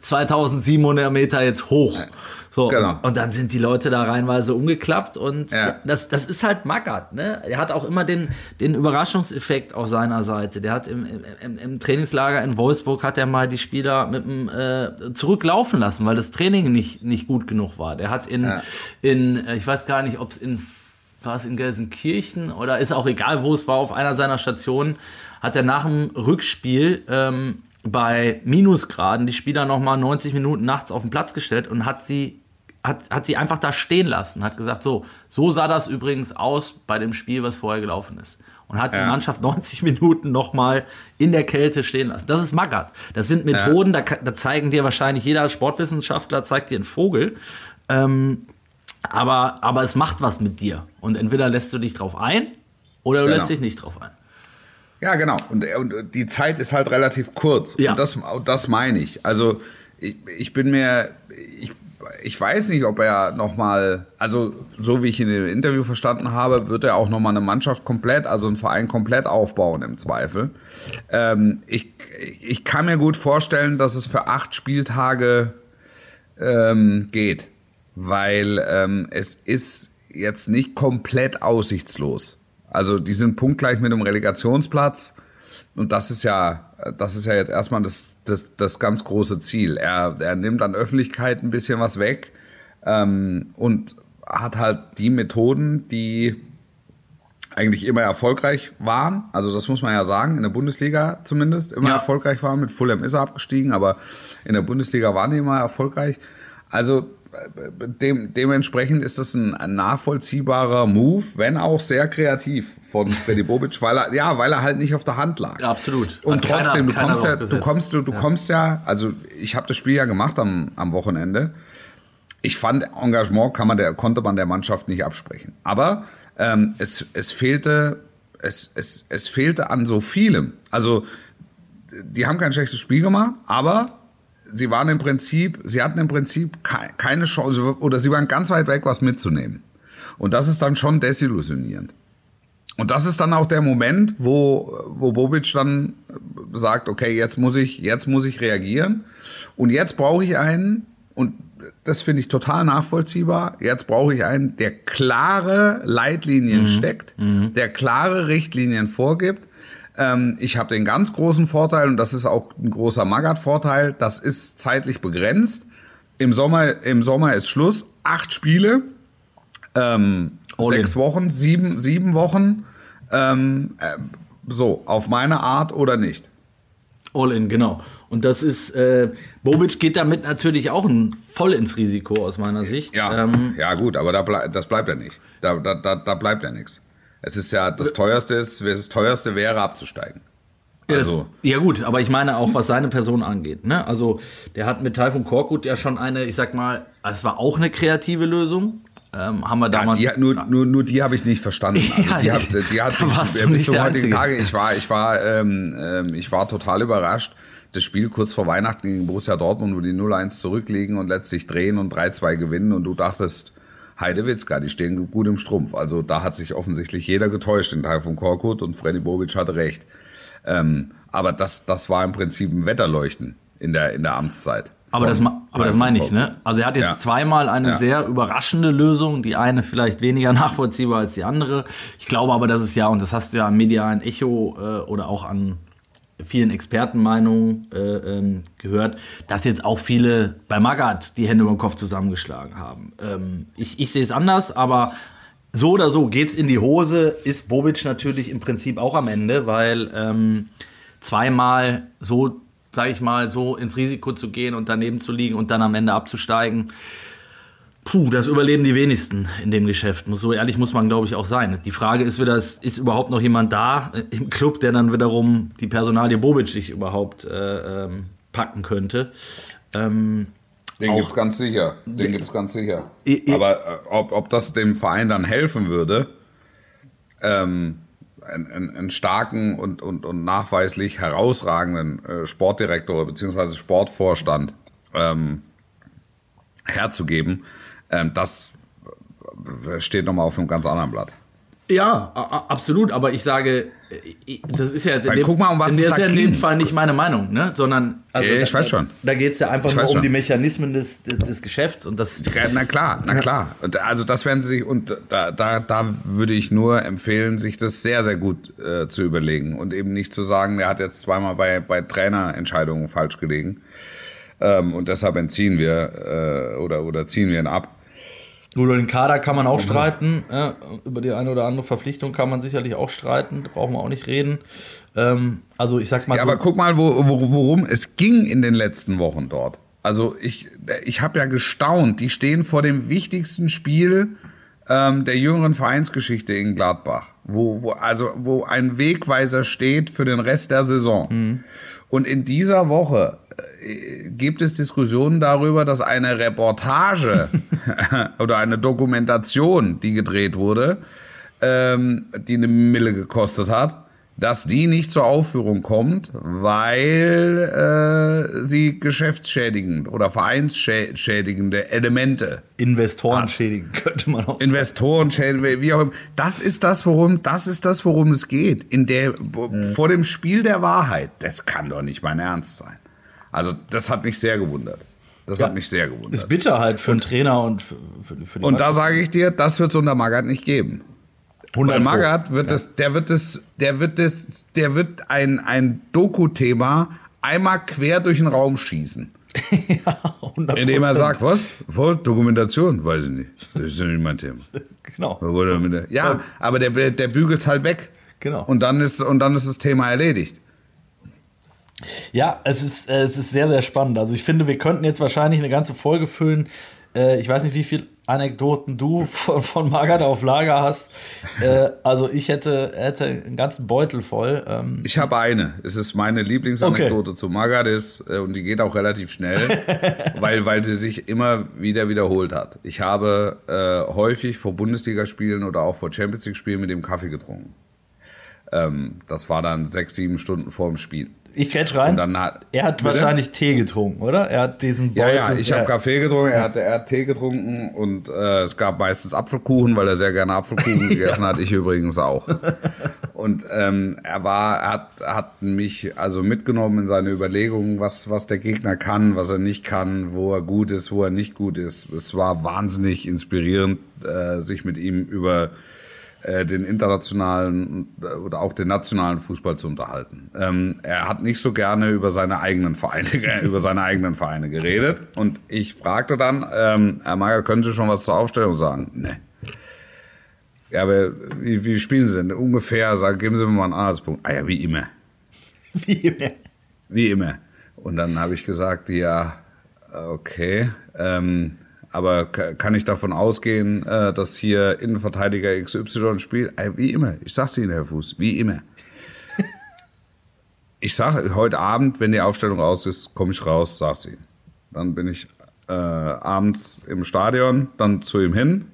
2700 Meter jetzt hoch. So,
Genau.
und, und dann sind die Leute da reinweise umgeklappt und
Ja.
das, das ist halt Magath, ne? Er hat auch immer den, den Überraschungseffekt auf seiner Seite. Der hat im, im, im, im Trainingslager in Wolfsburg hat er mal die Spieler mit dem äh, zurücklaufen lassen, weil das Training nicht, nicht gut genug war. Der hat in,
Ja.
in äh, ich weiß gar nicht, ob es in war es in Gelsenkirchen oder ist auch egal, wo es war, auf einer seiner Stationen, hat er nach dem Rückspiel ähm, bei Minusgraden die Spieler nochmal 90 Minuten nachts auf den Platz gestellt und hat sie, hat, hat sie einfach da stehen lassen. Hat gesagt, so, so sah das übrigens aus bei dem Spiel, was vorher gelaufen ist. Und hat die
Ja.
Mannschaft 90 Minuten nochmal in der Kälte stehen lassen. Das ist Magath. Das sind Methoden, da, ka- da zeigen dir wahrscheinlich jeder Sportwissenschaftler, zeigt dir einen Vogel. Ähm, aber, aber es macht was mit dir. Und entweder lässt du dich drauf ein oder du
Genau.
lässt dich nicht drauf ein.
Ja, genau. Und, und die Zeit ist halt relativ kurz.
Ja.
Und das, das meine ich. Also ich, ich bin mir, ich, ich weiß nicht, ob er nochmal, also so wie ich ihn im Interview verstanden habe, wird er auch nochmal eine Mannschaft komplett, also einen Verein komplett aufbauen im Zweifel. Ähm, ich, ich kann mir gut vorstellen, dass es für acht Spieltage ähm, geht, weil ähm, es ist jetzt nicht komplett aussichtslos. Also die sind punktgleich mit dem Relegationsplatz und das ist ja, das ist ja jetzt erstmal das, das, das ganz große Ziel. Er, er nimmt an Öffentlichkeit ein bisschen was weg ähm, und hat halt die Methoden, die eigentlich immer erfolgreich waren. Also das muss man ja sagen, in der Bundesliga zumindest immer
Ja.
erfolgreich waren. Mit Fulham ist er abgestiegen, aber in der Bundesliga waren die immer erfolgreich. Also dem, dementsprechend ist das ein, ein nachvollziehbarer Move, wenn auch sehr kreativ von Freddy Bobic, weil er, ja, weil er halt nicht auf der Hand lag.
Absolut.
Und
Hat keiner-
trotzdem, du
keiner
kommst ja, du kommst, du, du kommst ja, also ich habe das Spiel ja gemacht am, am Wochenende. Ich fand, Engagement kann man der, konnte man der Mannschaft nicht absprechen. Aber ähm, es, es fehlte, es, es, es fehlte an so vielem. Also, die haben kein schlechtes Spiel gemacht, aber sie waren im Prinzip, sie hatten im Prinzip kei- keine Chance oder sie waren ganz weit weg, was mitzunehmen. Und das ist dann schon desillusionierend. Und das ist dann auch der Moment, wo, wo Bobic dann sagt, okay, jetzt muss ich, jetzt muss ich reagieren. Und jetzt brauche ich einen, und das finde ich total nachvollziehbar, jetzt brauche ich einen, der klare Leitlinien steckt, der klare Richtlinien vorgibt. Ähm, ich habe den ganz großen Vorteil, und das ist auch ein großer Magath-Vorteil, das ist zeitlich begrenzt. Im Sommer, im Sommer ist Schluss, acht Spiele, ähm, sechs. Wochen, sieben, sieben Wochen. Ähm, äh, so, auf meine Art oder nicht.
All in, genau. Und das ist, äh, Bobic geht damit natürlich auch ein, voll ins Risiko aus meiner Sicht.
Ja,
Ähm,
ja gut, aber da blei das bleibt ja nicht. Da, da, da, da bleibt ja nichts. Es ist ja das teuerste ist, das teuerste wäre abzusteigen. Also,
Ja gut, aber ich meine auch, was seine Person angeht. Ne? Also der hat mit Taifun Korkut ja schon eine, ich sag mal, es war auch eine kreative Lösung. Ähm, haben wir
ja,
damals.
die, hat- nur, nur, nur die habe ich nicht verstanden. [laughs] Also
Ja,
die, hat, die hat sich bis
nicht
zum heutigen. Tage, ich war, ich war, ähm, ähm, ich war total überrascht. Das Spiel kurz vor Weihnachten gegen Borussia Dortmund, wo die 0-1 zurückliegen und letztlich drehen und 3-2 gewinnen und du dachtest, Heidewitzka, die stehen gut im Strumpf. Also da hat sich offensichtlich jeder getäuscht in Teil von Korkut und Freddy Bobic hatte recht. Ähm, aber das, das war im Prinzip ein Wetterleuchten in der, in der Amtszeit.
aber das, aber das meine ich, ne? Also er hat jetzt
Ja.
zweimal eine
Ja.
sehr überraschende Lösung, die eine vielleicht weniger [laughs] nachvollziehbar als die andere. Ich glaube aber, dass es ja, und das hast du ja am medialen Echo äh, oder auch an vielen Expertenmeinungen äh, ähm, gehört, dass jetzt auch viele bei Magath die Hände über den Kopf zusammengeschlagen haben. Ähm, ich, ich sehe es anders, aber so oder so geht's in die Hose, ist Bobic natürlich im Prinzip auch am Ende, weil ähm, zweimal so, sage ich mal, so ins Risiko zu gehen und daneben zu liegen und dann am Ende abzusteigen, Puh, das überleben die wenigsten in dem Geschäft. So ehrlich muss man, glaube ich, auch sein. Die Frage ist wieder, ist überhaupt noch jemand da im Club, der dann wiederum die Personalie Bobic sich überhaupt äh, ähm, packen könnte? Ähm,
Den
Auch-
gibt's ganz sicher. Den gibt's ganz sicher.
I- I-
Aber äh, ob, ob das dem Verein dann helfen würde, ähm, einen, einen, einen starken und, und, und nachweislich herausragenden äh, Sportdirektor bzw. Sportvorstand ähm, herzugeben, ähm, das steht nochmal auf einem ganz anderen Blatt.
ja, absolut. Aber ich sage, äh, das ist ja jetzt in dem,
guck mal, um was
in der ist ja in dem. Fall nicht meine Meinung, ne? sondern also
ich
da,
weiß schon.
Da, geht es ja einfach nur um
schon.
die Mechanismen des, des, des Geschäfts und das.
Ja, na klar, na klar. Und also das werden sie sich und da, da, da würde ich nur empfehlen, sich das sehr, sehr gut äh, zu überlegen und eben nicht zu sagen, er hat jetzt zweimal bei, bei Trainerentscheidungen falsch gelegen ähm, und deshalb entziehen wir äh, oder, oder ziehen wir ihn ab.
Über den Kader kann man auch streiten. Äh, über die eine oder andere Verpflichtung kann man sicherlich auch streiten. Da brauchen wir auch nicht reden. Ähm, also ich sag mal.
Ja,
so-
aber guck mal, wo, wo, worum es ging in den letzten Wochen dort. Also ich, ich habe ja gestaunt. Die stehen vor dem wichtigsten Spiel ähm, der jüngeren Vereinsgeschichte in Gladbach, wo, wo also wo ein Wegweiser steht für den Rest der Saison. Und in dieser Woche gibt es Diskussionen darüber, dass eine Reportage [laughs] oder eine Dokumentation, die gedreht wurde, ähm, die eine Mille gekostet hat, dass die nicht zur Aufführung kommt, weil äh, sie geschäftsschädigend oder vereinsschädigende Elemente
Investoren schädigen, könnte man auch
Investoren, schädigen, wie auch immer. Das ist das, worum, das ist das, worum es geht. In der, vor dem Spiel der Wahrheit. Das kann doch nicht mein Ernst sein. Also, das hat mich sehr gewundert. Das hat mich sehr gewundert.
Ist bitter halt für einen Trainer und für, für, für die
Und da sage ich dir, das wird es unter Magath nicht geben.
100
Bei
Pro.
Magath wird es, der wird es, der wird es, der wird ein, ein Doku-Thema einmal quer durch den Raum schießen. [laughs]
ja, 100
Indem er sagt, was? Voll Dokumentation? Weiß ich nicht. Das ist ja nicht mein Thema. [laughs]
Genau.
Ja, aber der, der bügelt's halt weg.
Genau.
Und dann ist, und dann ist das Thema erledigt.
Ja, es ist, äh, es ist sehr, sehr spannend. Also ich finde, wir könnten jetzt wahrscheinlich eine ganze Folge füllen. Äh, ich weiß nicht, wie viele Anekdoten du [laughs] von, von Magath auf Lager hast. Äh, also ich hätte, hätte einen ganzen Beutel voll. Ähm,
Ich habe eine. Es ist meine Lieblingsanekdote zu Magath ist, äh, und die geht auch relativ schnell, [laughs] weil, weil sie sich immer wieder wiederholt hat. Ich habe äh, häufig vor Bundesligaspielen oder auch vor Champions League-Spielen mit dem Kaffee getrunken. Ähm, das war dann sechs, sieben Stunden vor dem Spiel.
Ich catch rein.
Hat,
er hat
Bitte?
wahrscheinlich Tee getrunken, oder? Er hat diesen
Ja,
Beutel.
ja, ich habe Kaffee getrunken, er hat, er hat Tee getrunken und äh, es gab meistens Apfelkuchen, weil er sehr gerne Apfelkuchen [laughs] gegessen hat. Ich übrigens auch. [laughs] Und ähm, er war, er hat, hat mich also mitgenommen in seine Überlegungen, was, was der Gegner kann, was er nicht kann, wo er gut ist, wo er nicht gut ist. Es war wahnsinnig inspirierend, äh, sich mit ihm über den internationalen äh, oder auch den nationalen Fußball zu unterhalten. Ähm, er hat nicht so gerne über seine eigenen Vereine, [laughs] über seine eigenen Vereine geredet. Und ich fragte dann, ähm, Herr Mager, können Sie schon was zur Aufstellung sagen? Nee. Ja, aber wie, wie spielen Sie denn? Ungefähr, sagen, geben Sie mir mal einen Anhaltspunkt. Ah ja, wie immer. [laughs]
Wie,
Wie immer. Und dann habe ich gesagt, ja, okay. Ähm, aber ka- kann ich davon ausgehen, äh, dass hier Innenverteidiger XY spielt? Äh, wie immer. Ich sag's Ihnen, Herr Fuß, wie immer. [laughs] ich sag heute Abend, wenn die Aufstellung raus ist, komme ich raus, sag's Ihnen. Dann bin ich äh, abends im Stadion, dann zu ihm hin.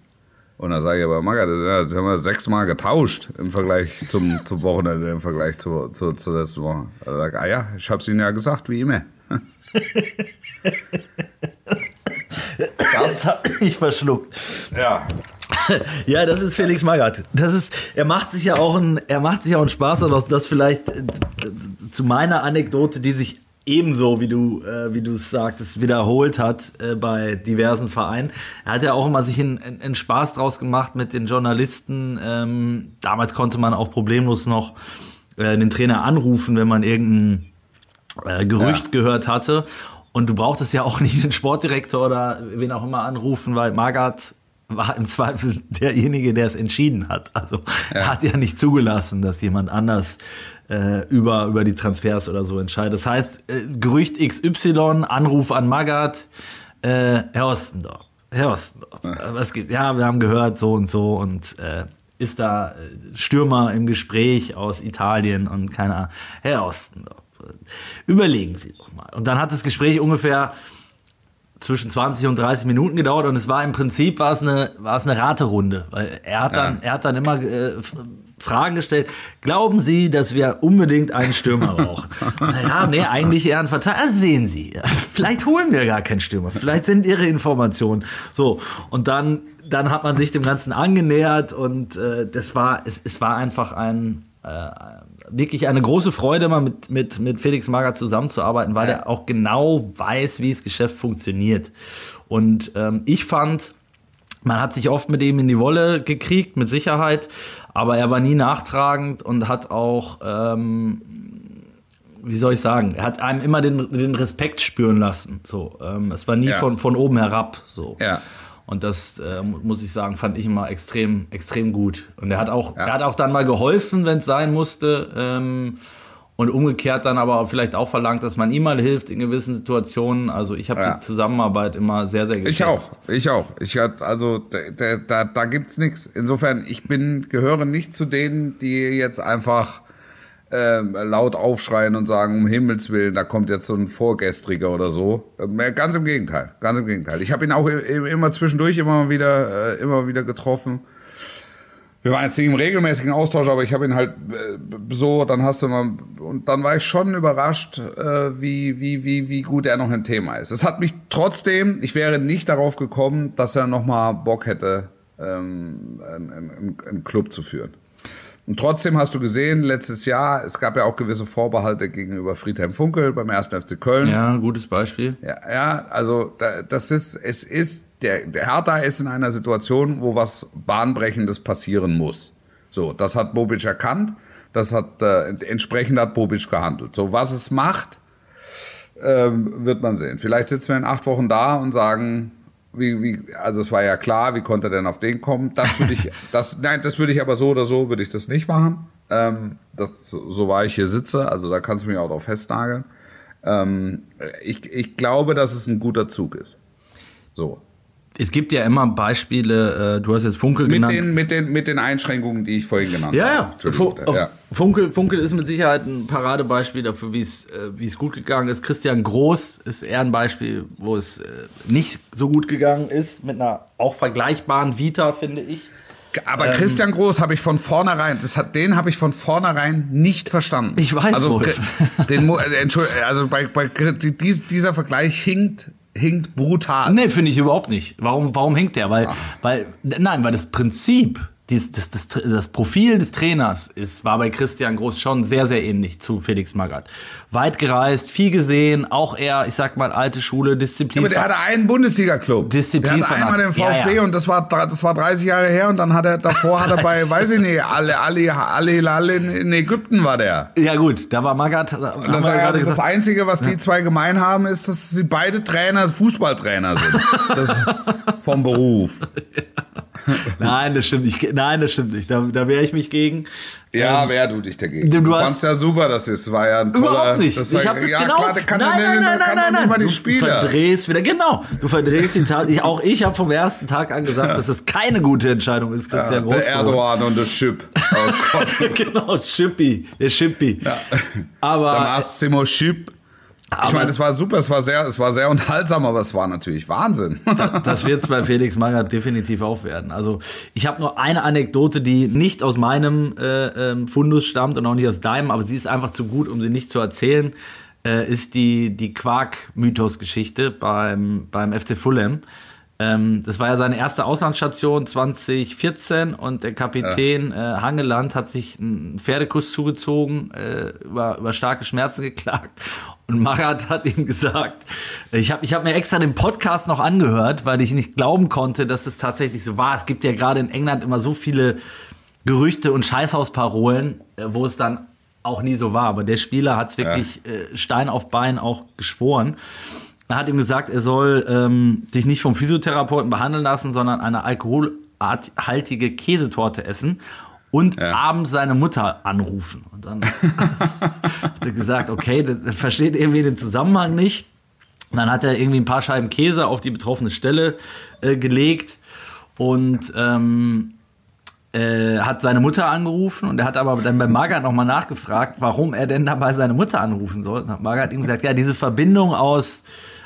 Und dann sage ich aber, Maga, das, haben wir sechsmal getauscht im Vergleich zum, [laughs] zum Wochenende, im Vergleich zu, zu, zur letzten Woche. Er sagt, ah ja, ich hab's Ihnen ja gesagt, wie immer. [laughs]
das hab [coughs] ich verschluckt.
Ja.
Ja, das ist Felix Magath. Das ist, er macht sich ja auch ein, er macht sich auch einen Spaß daraus, das vielleicht äh, zu meiner Anekdote, die sich ebenso, wie du, äh, wie du es sagtest, wiederholt hat äh, bei diversen Vereinen. Er hat ja auch immer sich einen, einen Spaß draus gemacht mit den Journalisten. Ähm, damals konnte man auch problemlos noch äh, den Trainer anrufen, wenn man irgendein äh, Gerücht
Ja.
gehört hatte. Und du brauchtest ja auch [laughs] nicht den Sportdirektor oder wen auch immer anrufen, weil Magath war im Zweifel [laughs] derjenige, der es entschieden hat. Also er hat ja nicht zugelassen, dass jemand anders äh, über, über die Transfers oder so entscheidet. Das heißt, äh, Gerücht XY, Anruf an Magath, äh, Herr Ostendorf. Herr Ostendorf, äh, was gibt? Ja, wir haben gehört, so und so und äh, ist da äh, Stürmer im Gespräch aus Italien und keine Ahnung. Herr Ostendorf, überlegen Sie doch mal. Und dann hat das Gespräch ungefähr zwischen 20 und 30 Minuten gedauert und es war im Prinzip war es eine, war es eine Raterunde, weil er hat dann,
Ja.
er hat dann immer äh, Fragen gestellt. Glauben Sie, dass wir unbedingt einen Stürmer [laughs] brauchen? naja, nee, eigentlich eher einen Verteidiger. Also sehen Sie, vielleicht holen wir gar keinen Stürmer. Vielleicht sind Ihre Informationen so. Und dann, dann hat man sich dem Ganzen angenähert und äh, das war, es, es war einfach ein, äh, wirklich eine große Freude, mal mit, mit, mit Felix Magath zusammenzuarbeiten, weil er auch genau weiß, wie das Geschäft funktioniert. Und ähm, ich fand, man hat sich oft mit ihm in die Wolle gekriegt, mit Sicherheit, aber er war nie nachtragend und hat auch, ähm, wie soll ich sagen, er hat einem immer den, den Respekt spüren lassen. So, ähm, es war nie
Ja.
von, von oben herab. So.
Ja.
Und das äh, muss ich sagen, fand ich immer extrem, extrem gut. Und er hat auch,
Ja.
er hat auch dann mal geholfen, wenn es sein musste. Ähm, und umgekehrt dann aber vielleicht auch verlangt, dass man ihm mal hilft in gewissen Situationen. Also ich habe
Ja.
die Zusammenarbeit immer sehr, sehr geschätzt.
Ich auch, ich auch. Ich hat, also da, da, da, da gibt's nichts. Insofern, ich bin, gehöre nicht zu denen, die jetzt einfach ähm, laut aufschreien und sagen, um Himmels Willen, da kommt jetzt so ein Vorgestriger oder so. Ähm, ganz im Gegenteil, ganz im Gegenteil. Ich habe ihn auch immer zwischendurch immer wieder, äh, immer wieder getroffen. Wir waren jetzt nicht im regelmäßigen Austausch, aber ich habe ihn halt äh, so, dann hast du mal, und dann war ich schon überrascht, äh, wie, wie, wie, wie gut er noch ein Thema ist. Es hat mich trotzdem, ich wäre nicht darauf gekommen, dass er nochmal Bock hätte, ähm, einen, einen, einen Club zu führen. Und trotzdem hast du gesehen, letztes Jahr, es gab ja auch gewisse Vorbehalte gegenüber Friedhelm Funkel beim 1. FC Köln.
Ja, gutes Beispiel.
Ja, ja also da, das ist, es ist, der, der Hertha ist in einer Situation, wo was Bahnbrechendes passieren muss. So, das hat Bobic erkannt, das hat, äh, entsprechend hat Bobic gehandelt. So, was es macht, ähm, wird man sehen. Vielleicht sitzen wir in acht Wochen da und sagen, wie, wie, also es war ja klar, wie konnte er denn auf den kommen? Das würde ich, [laughs] das, nein, das würde ich aber so oder so würde ich das nicht machen. Ähm, das, so, war ich hier sitze, also da kannst du mich auch drauf festnageln. Ähm, ich, ich glaube, dass es ein guter Zug ist. So.
Es gibt ja immer Beispiele, äh, du hast jetzt Funkel
Mit
genannt.
den, mit, den, mit den Einschränkungen, die ich vorhin genannt
Ja,
habe.
ja. Auf-
ja.
Funkel, Funkel ist mit Sicherheit ein Paradebeispiel dafür, wie es äh, es gut gegangen ist. Christian Groß ist eher ein Beispiel, wo es äh, nicht so gut gegangen ist, mit einer auch vergleichbaren Vita, finde ich.
Aber
Ähm,
Christian Groß habe ich von vornherein, das hat, den habe ich von vornherein nicht verstanden.
Ich weiß,
also. Gr- den, äh, Entschuld- also bei, bei dies, dieser Vergleich hinkt, hinkt brutal.
Nee, finde ich überhaupt nicht. Warum, warum hängt der?
Ah.
Weil, weil, nein, weil das Prinzip, dies, das, das, das Profil des Trainers ist, war bei Christian Groß schon sehr, sehr ähnlich zu Felix Magath. Weit gereist, viel gesehen, auch eher, ich sag mal, alte Schule, Disziplin.
Aber der hatte einen Bundesliga-Club.
Disziplin
Der hatte einmal den
fanatisch. Ja,
VfB
ja.
und das war, das war 30 Jahre her und dann hat er, davor hat er [laughs] bei,
30
weiß ich nicht, alle, alle, alle, alle in, Ägypten war der.
ja gut, da war Magath, da
Und dann also das Einzige, was die zwei gemein haben, ist, dass sie beide Trainer, Fußballtrainer sind. [laughs] Das, vom Beruf. [laughs] [laughs]
nein, das stimmt nicht, nein, das stimmt nicht, da, da wehre ich mich gegen.
Ja, wer du dich dagegen?
du
Du,
hast-
ja super, das ist, war ja ein toller.
Überhaupt nicht.
Das
ich habe das
ja,
genau.
Klar, der kann
nein,
ja
nein, nein, nein, nein,
mal die
Du
Spieler.
verdrehst wieder, genau. Du verdrehst die Tat. Ich, auch ich habe vom ersten Tag an gesagt, dass es keine gute Entscheidung ist, Christian Groß.
der. Erdogan und der Schipp. Oh [laughs] Gott.
genau, Schippi, der Schippi.
Der
Aber
Massimo Schipp. Ich
Aber-
meine, es war super, es war sehr, es war sehr unterhaltsam, aber es war natürlich Wahnsinn. [laughs]
das wird es bei Felix Magath definitiv auch werden. Also ich habe nur eine Anekdote, die nicht aus meinem äh, ähm, Fundus stammt und auch nicht aus deinem, aber sie ist einfach zu gut, um sie nicht zu erzählen, äh, ist die, die Quark-Mythos-Geschichte beim, beim FC Fulham. Ähm, das war ja seine erste Auslandsstation 2014 und der Kapitän äh, Hangeland hat sich einen Pferdekuss zugezogen, äh, über, über starke Schmerzen geklagt. Und Magath hat ihm gesagt, ich habe ich hab mir extra den Podcast noch angehört, weil ich nicht glauben konnte, dass es tatsächlich so war. Es gibt ja gerade in England immer so viele Gerüchte und Scheißhausparolen, äh, wo es dann auch nie so war. Aber der Spieler hat es wirklich äh, Stein auf Bein auch geschworen. Er hat ihm gesagt, er soll ähm, sich nicht vom Physiotherapeuten behandeln lassen, sondern eine alkoholhaltige Käsetorte essen und
Ja.
abends seine Mutter anrufen. Und dann [laughs] hat er gesagt, okay, das versteht irgendwie den Zusammenhang nicht. Und dann hat er irgendwie ein paar Scheiben Käse auf die betroffene Stelle äh, gelegt und ähm, äh, hat seine Mutter angerufen und er hat aber dann bei Margaret nochmal nachgefragt, warum er denn dabei seine Mutter anrufen soll. Und hat Margaret ihm gesagt, ja, diese Verbindung aus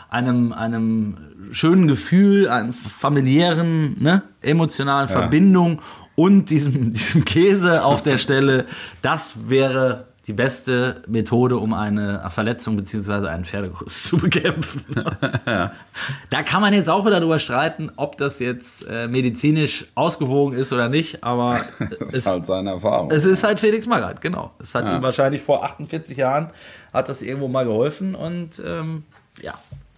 einem, einem schönen Gefühl, einem familiären, ne, emotionalen Verbindung und diesem, [laughs] diesem Käse auf der Stelle, das wäre die beste Methode, um eine Verletzung bzw. einen Pferdekuss [laughs] zu bekämpfen. [laughs] Da kann man jetzt auch wieder darüber streiten, ob das jetzt äh, medizinisch ausgewogen ist oder nicht, aber
Das
es,
ist halt seine Erfahrung.
es ist halt Felix Magath, genau. Es hat
Ja.
ihm wahrscheinlich vor 48 Jahren hat das irgendwo mal geholfen und ähm, ja,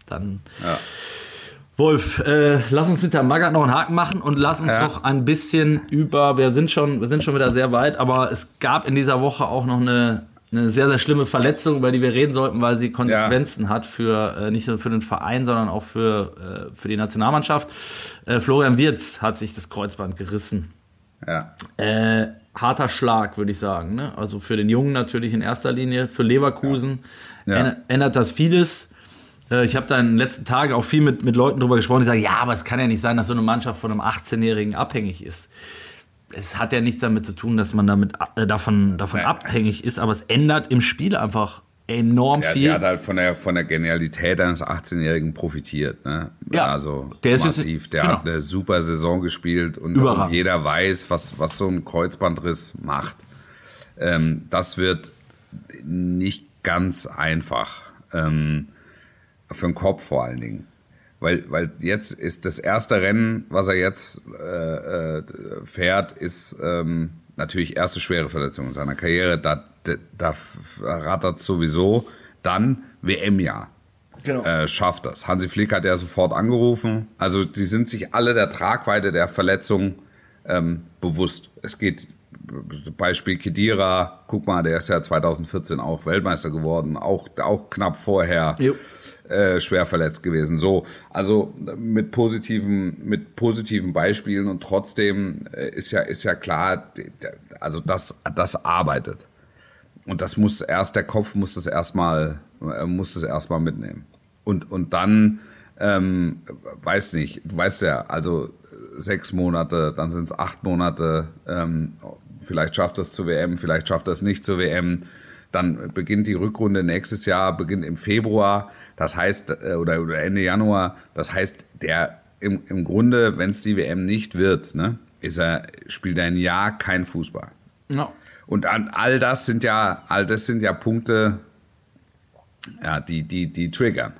dann
Ja.
Wolf, äh, lass uns hinter Magath noch einen Haken machen und lass uns
Ja.
noch ein bisschen über, wir sind schon, wir sind schon wieder sehr weit, aber es gab in dieser Woche auch noch eine eine sehr, sehr schlimme Verletzung, über die wir reden sollten, weil sie Konsequenzen hat für äh, nicht nur für den Verein, sondern auch für, äh, für die Nationalmannschaft. Äh, Florian Wirz hat sich das Kreuzband gerissen.
Ja.
Äh, harter Schlag, würde ich sagen. Ne? Also für den Jungen natürlich in erster Linie, für Leverkusen
Ja.
ändert das vieles. Äh, Ich habe da in den letzten Tagen auch viel mit, mit Leuten drüber gesprochen, die sagen, ja, aber es kann ja nicht sein, dass so eine Mannschaft von einem 18-Jährigen abhängig ist. Es hat ja nichts damit zu tun, dass man damit, äh, davon, davon abhängig ist, aber es ändert im Spiel einfach enorm
Ja,
viel.
sie hat halt von der, von der Genialität eines 18-Jährigen profitiert. Ne?
Ja,
also
der ist
massiv. Der
genau.
hat eine super Saison gespielt und, und jeder weiß, was, was so ein Kreuzbandriss macht. Ähm, das wird nicht ganz einfach. Ähm, für den Kopf vor allen Dingen. Weil, weil jetzt ist das erste Rennen, was er jetzt äh, äh, fährt, ist ähm, natürlich erste schwere Verletzung in seiner Karriere. Da, da, da rattert sowieso. Dann WM-Jahr.
Genau.
Äh, schafft das. Hansi Flick hat ja sofort angerufen. Also die sind sich alle der Tragweite der Verletzung ähm, bewusst. Es geht Beispiel Kedira, guck mal, der ist ja 2014 auch Weltmeister geworden, auch, auch knapp vorher
Jo.
Äh, schwer verletzt gewesen. So, also mit positiven, mit positiven Beispielen und trotzdem äh, ist ja, ist ja klar, also das, das arbeitet. Und das muss erst, der Kopf muss das erstmal, äh, muss das erstmal mitnehmen. Und, und dann, ähm, weiß nicht, du weißt ja, also sechs Monate, dann sind es acht Monate, ähm, vielleicht schafft das zur WM, vielleicht schafft das nicht zur WM. Dann beginnt die Rückrunde nächstes Jahr, beginnt im Februar, das heißt, äh, oder, oder Ende Januar, das heißt, der im, im Grunde, wenn es die WM nicht wird, ne, ist er, spielt er ein Jahr kein Fußball.
Ja.
Und an all das sind ja, all das sind ja Punkte, ja, die, die, die triggern.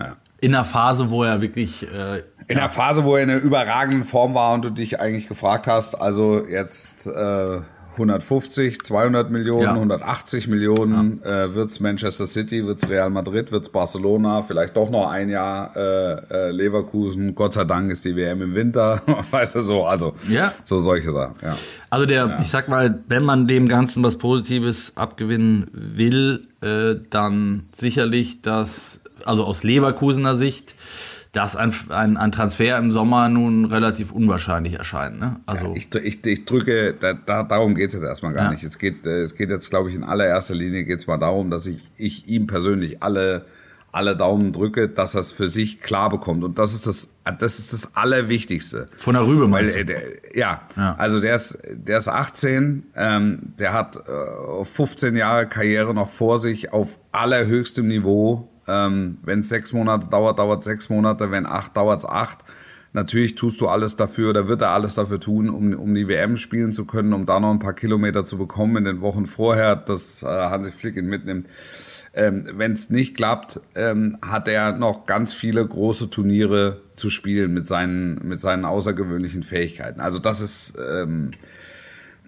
Ja.
In einer Phase, wo er wirklich äh,
In der Phase, wo er in einer überragenden Form war und du dich eigentlich gefragt hast, also jetzt äh, 150, 200 Millionen,
Ja.
180 Millionen, äh, wird's Manchester City, wird's Real Madrid, wird's Barcelona, vielleicht doch noch ein Jahr äh, äh, Leverkusen. Gott sei Dank ist die WM im Winter, [laughs] weißt du so, also
Ja.
so solche Sachen. Ja.
Also der, ich sag mal, wenn man dem Ganzen was Positives abgewinnen will, äh, dann sicherlich, dass, also aus Leverkusener Sicht, dass ein, ein, ein Transfer im Sommer nun relativ unwahrscheinlich erscheint. Ne? Also
Ich, ich, ich drücke, da, da, darum geht es jetzt erstmal gar
Ja.
nicht. Es geht, äh, es geht jetzt, glaube ich, in allererster Linie geht's mal darum, dass ich, ich ihm persönlich alle, alle Daumen drücke, dass er es für sich klar bekommt. Und das ist das, das ist das Allerwichtigste.
von der Rübe
Weil, äh, der, ja,
Ja.
also der ist, der ist 18, ähm, der hat äh, 15 Jahre Karriere noch vor sich auf allerhöchstem Niveau. Ähm, wenn es sechs Monate dauert, dauert sechs Monate, wenn acht, dauert es acht. Natürlich tust du alles dafür oder wird er alles dafür tun, um, um die WM spielen zu können, um da noch ein paar Kilometer zu bekommen in den Wochen vorher, dass äh, Hansi Flick ihn mitnimmt. Ähm, Wenn es nicht klappt, ähm, hat er noch ganz viele große Turniere zu spielen mit seinen, mit seinen außergewöhnlichen Fähigkeiten. Also das ist, ähm,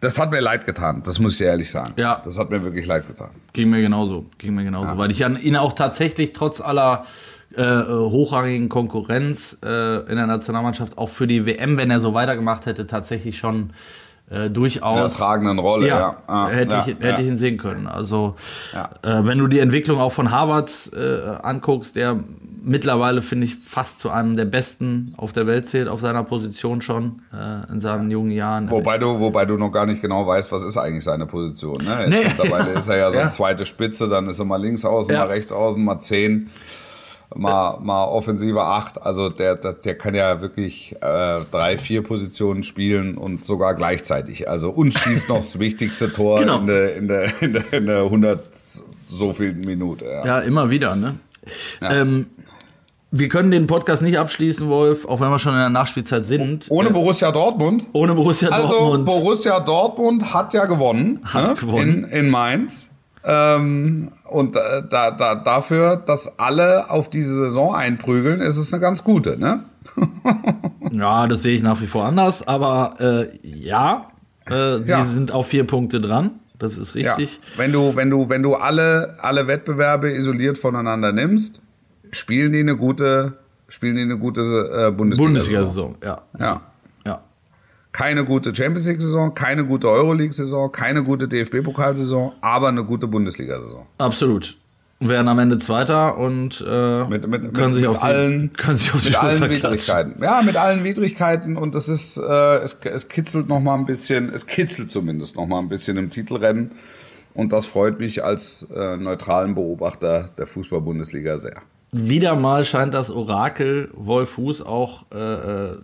das hat mir leid getan, das muss ich dir ehrlich sagen.
Ja.
Das hat mir wirklich leid getan.
Ging mir genauso, ging mir genauso, weil ich ihn auch tatsächlich trotz aller äh, hochrangigen Konkurrenz äh, in der Nationalmannschaft auch für die WM, wenn er so weitergemacht hätte, tatsächlich schon äh, durchaus
In der tragenden Rolle, ja. Ah,
hätte,
ja,
ich, hätte
ja.
ich ihn sehen können. Also
Ja.
äh, wenn du die Entwicklung auch von Harvards äh, anguckst, der mittlerweile finde ich fast zu einem der besten auf der Welt zählt, auf seiner Position schon äh, in seinen jungen Jahren.
Wobei du, wobei du noch gar nicht genau weißt, was ist eigentlich seine Position. Ne?
Nee.
Mittlerweile ist er ja so [laughs]
Ja.
eine zweite Spitze, dann ist er mal links außen,
Ja.
mal rechts außen, mal zehn, mal, mal offensive acht. Also der, der, der kann ja wirklich äh, drei, vier Positionen spielen und sogar gleichzeitig. Also und schießt noch das [laughs] wichtigste Tor
Genau.
in, der, in, der, in, der, in der 100 so viel Minute. Ja.
Ja, immer wieder, ne? Ähm, wir können den Podcast nicht abschließen, Wolf, auch wenn wir schon in der Nachspielzeit sind.
Ohne Borussia Dortmund.
ohne Borussia
Also
Dortmund.
Borussia Dortmund hat ja gewonnen,
Hat
ne?
gewonnen.
In, in Mainz. Ähm, und äh, da, da, dafür, dass alle auf diese Saison einprügeln, ist es eine ganz gute, ne? [laughs]
ja, das sehe ich nach wie vor anders, aber äh, ja, äh, sie
Ja.
sind auf vier Punkte dran. Das ist
Ja.
richtig.
Wenn du, wenn du, wenn du alle, alle Wettbewerbe isoliert voneinander nimmst, spielen die eine gute, spielen die eine gute äh, Bundesliga.
Bundesliga-Saison, ja.
Ja.
ja.
Keine gute Champions League-Saison, keine gute Euroleague-Saison, keine gute DFB-Pokalsaison, aber eine gute Bundesliga-Saison.
Absolut. Werden am Ende Zweiter und äh,
Mit, mit,
können,
mit,
sich auf die,
allen, [laughs]
können sich auf die
mit allen. Widrigkeiten. Ja, mit allen Widrigkeiten und das ist, äh, es, es kitzelt noch mal ein bisschen, es kitzelt zumindest noch mal ein bisschen im Titelrennen und das freut mich als äh, neutralen Beobachter der Fußball-Bundesliga sehr.
Wieder mal scheint das Orakel Wolf Fuß auch äh, äh,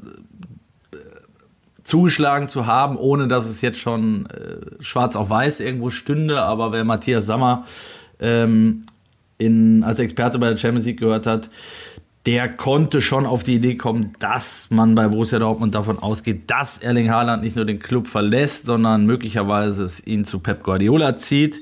zugeschlagen zu haben, ohne dass es jetzt schon äh, schwarz auf weiß irgendwo stünde. Aber wer Matthias Sammer ähm, in, als Experte bei der Champions League gehört hat, der konnte schon auf die Idee kommen, dass man bei Borussia Dortmund davon ausgeht, dass Erling Haaland nicht nur den Club verlässt, sondern möglicherweise es ihn zu Pep Guardiola zieht.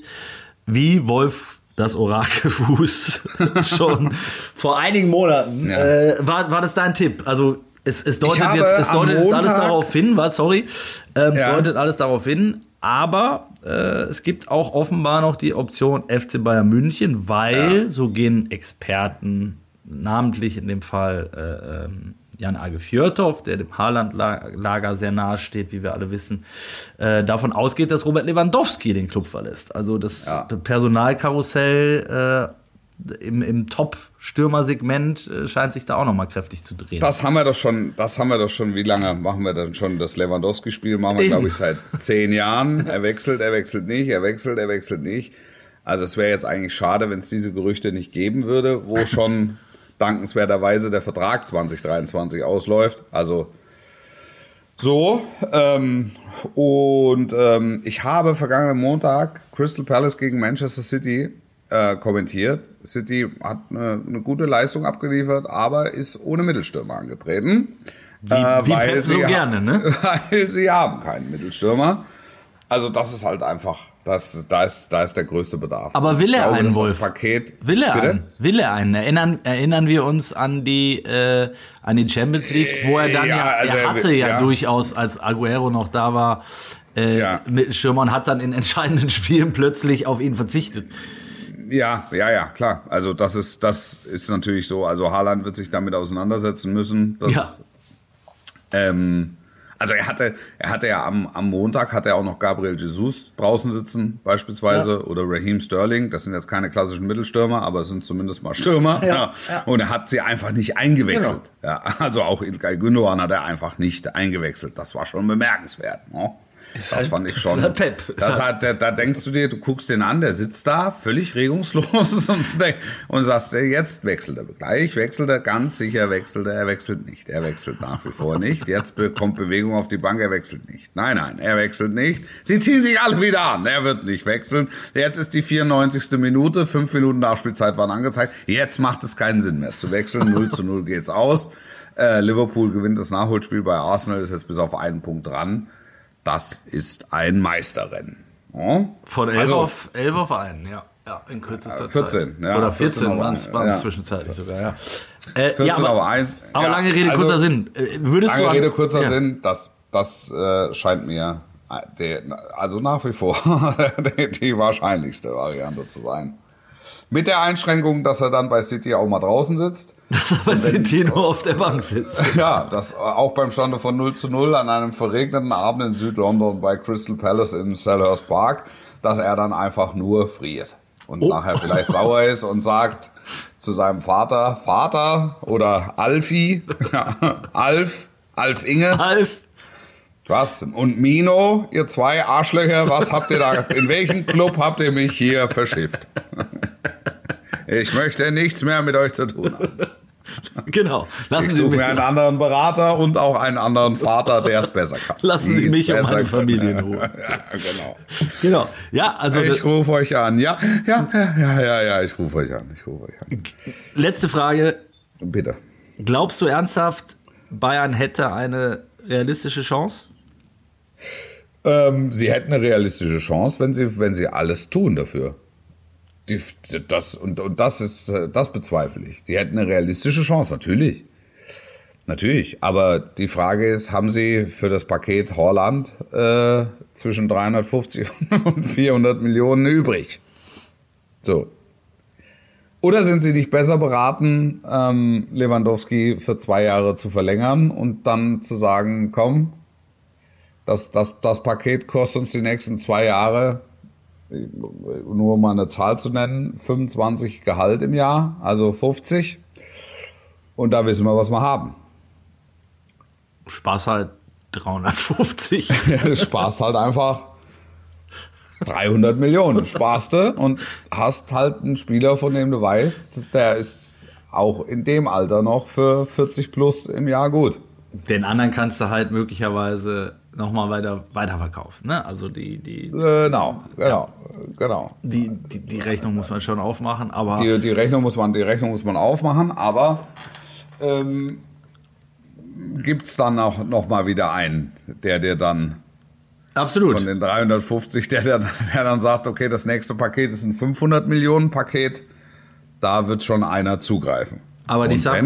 Wie Wolf das Orakelfuß [laughs] schon vor einigen Monaten.
Ja.
Äh, war, war das dein Tipp? Also es, es deutet jetzt, es deutet jetzt alles
Montag-
darauf hin, war, sorry, ähm,
Ja.
deutet alles darauf hin, aber äh, es gibt auch offenbar noch die Option FC Bayern München, weil,
Ja.
so gehen Experten, namentlich in dem Fall äh, ähm, Jan Age Fjörtow, der dem Haaland-Lager sehr nahe steht, wie wir alle wissen, äh, davon ausgeht, dass Robert Lewandowski den Club verlässt. Also das
Ja.
Personalkarussell äh, im, im Top-Stürmersegment äh, scheint sich da auch noch mal kräftig zu drehen.
Das haben wir doch schon, das haben wir doch schon, wie lange machen wir dann schon das Lewandowski-Spiel? Machen wir, glaube ich, seit zehn Jahren. Er wechselt, er wechselt nicht, er wechselt, er wechselt nicht. Also es wäre jetzt eigentlich schade, wenn es diese Gerüchte nicht geben würde, wo [laughs] schon dankenswerterweise der Vertrag 2023 ausläuft. Also so. Ähm, und ähm, ich habe vergangenen Montag Crystal Palace gegen Manchester City äh, kommentiert. City hat eine, eine gute Leistung abgeliefert, aber ist ohne Mittelstürmer angetreten. Wie,
wie Pep so gerne, ne? [laughs]
Weil sie haben keinen Mittelstürmer. Also das ist halt einfach, das, da, ist, da ist der größte Bedarf.
Aber will er
glaube,
einen,
dass
Wolf?
Paket,
Will er
Bitte?
einen? Will er einen? Erinnern, erinnern wir uns an die, äh, an die Champions League, wo er dann
Ja,
ja,
also
er
er
hatte
will-
ja,
ja.
durchaus, als Aguero noch da war, äh,
Ja.
Mittelstürmer und hat dann in [laughs] entscheidenden Spielen plötzlich auf ihn verzichtet.
Ja, ja, ja, klar. Also das ist, das ist natürlich so. Also Haaland wird sich damit auseinandersetzen müssen. Das,
Ja.
ähm, also er hatte, er hatte ja am, am Montag hat er auch noch Gabriel Jesus draußen sitzen, beispielsweise,
Ja.
oder Raheem Sterling. Das sind jetzt keine klassischen Mittelstürmer, aber es sind zumindest mal Stürmer.
Ja, ja.
Und er hat sie einfach nicht eingewechselt.
Genau.
Ja, also auch Ilkay Gündogan hat er einfach nicht eingewechselt. Das war schon bemerkenswert. Ne? Das
halt-
fand ich schon.
ist halt Pep. Ist
Das
halt-
hat, da, da denkst du dir, du guckst den an, der sitzt da völlig regungslos [laughs] und, und sagst, jetzt wechselt er. Gleich wechselt er, ganz sicher wechselt er, er wechselt nicht. Er wechselt nach wie vor nicht. Jetzt bekommt Bewegung auf die Bank, er wechselt nicht. Nein, nein, er wechselt nicht. Sie ziehen sich alle wieder an, er wird nicht wechseln. Jetzt ist die 94. Minute, fünf Minuten Nachspielzeit waren angezeigt. Jetzt macht es keinen Sinn mehr zu wechseln. 0 zu 0 geht's aus. Äh, Liverpool gewinnt das Nachholspiel bei Arsenal, ist jetzt bis auf einen Punkt dran. Das ist ein Meisterrennen. Ja?
Von 11,
Also-
auf, 11 auf einen, ja. Ja, in kürzester
Äh, 14,
Zeit.
ja,
Oder 14
14 auf
waren es
ja.
zwischenzeitlich sogar, ja. Äh,
14
ja, aber,
auf 1.
aber
Ja,
lange Rede,
also,
kurzer Sinn. Äh, Würdest du
Lange
an-
Rede, kurzer
ja.
Sinn, das, das äh, scheint mir äh, der, also nach wie vor [laughs] die, die wahrscheinlichste Variante zu sein. Mit der Einschränkung, dass er dann bei City auch mal draußen sitzt. [laughs]
Dass aber City nur auf der Bank sitzt. [laughs]
Ja, das äh, auch beim Stande von 0 zu 0 an einem verregneten Abend in Südlondon bei Crystal Palace in Selhurst Park, dass er dann einfach nur friert und
Oh.
nachher vielleicht [laughs] sauer ist und sagt zu seinem Vater, Vater oder Alfie, Alf, Alf Inge,
Alf,
was? Und Mino, ihr zwei Arschlöcher, was habt ihr da, in welchem Club habt ihr mich hier verschifft? Ich möchte nichts mehr mit euch zu tun haben. [laughs]
genau. Lassen
Ich suche
mich,
mir einen anderen Berater und auch einen anderen Vater, der es besser kann.
Lassen Sie mich und meine. Familie in [laughs] Ruhe.
Ja, genau.
genau. Ja, also
Ich rufe euch an. Ja, ja, ja, ja, ja, ja, ich rufe euch an. Ich rufe euch an.
letzte Frage.
Bitte.
Glaubst du ernsthaft, Bayern hätte eine realistische Chance?
Ähm, sie hätten eine realistische Chance, wenn sie, wenn sie alles tun dafür. Die, das, und, und das ist, äh, das bezweifle ich. Sie hätten eine realistische Chance, natürlich. Natürlich. Aber die Frage ist, haben sie für das Paket Holland äh, zwischen 350 [laughs] und 400 Millionen übrig? So. Oder sind sie nicht besser beraten, ähm, Lewandowski für zwei Jahre zu verlängern und dann zu sagen, komm, das, das, das Paket kostet uns die nächsten zwei Jahre, nur um mal eine Zahl zu nennen, 25 Gehalt im Jahr, also 50. Und da wissen wir, was wir haben.
Spaß halt 350. [laughs]
Spaß halt einfach 300 Millionen. Sparste und hast halt einen Spieler, von dem du weißt, der ist auch in dem Alter noch für 40 plus im Jahr gut.
Den anderen kannst du halt möglicherweise nochmal weiter weiterverkaufen. Ne? Also die, die,
Genau, genau, genau.
die, die, die Rechnung muss man schon aufmachen, aber
Die, die, Rechnung muss man, die Rechnung muss man aufmachen, aber ähm, gibt es dann auch noch mal wieder einen, der dir dann
absolut.
von den 350, der, der, der dann sagt, okay, das nächste Paket ist ein 500 Millionen Paket, da wird schon einer zugreifen.
Aber
Und
ich sag-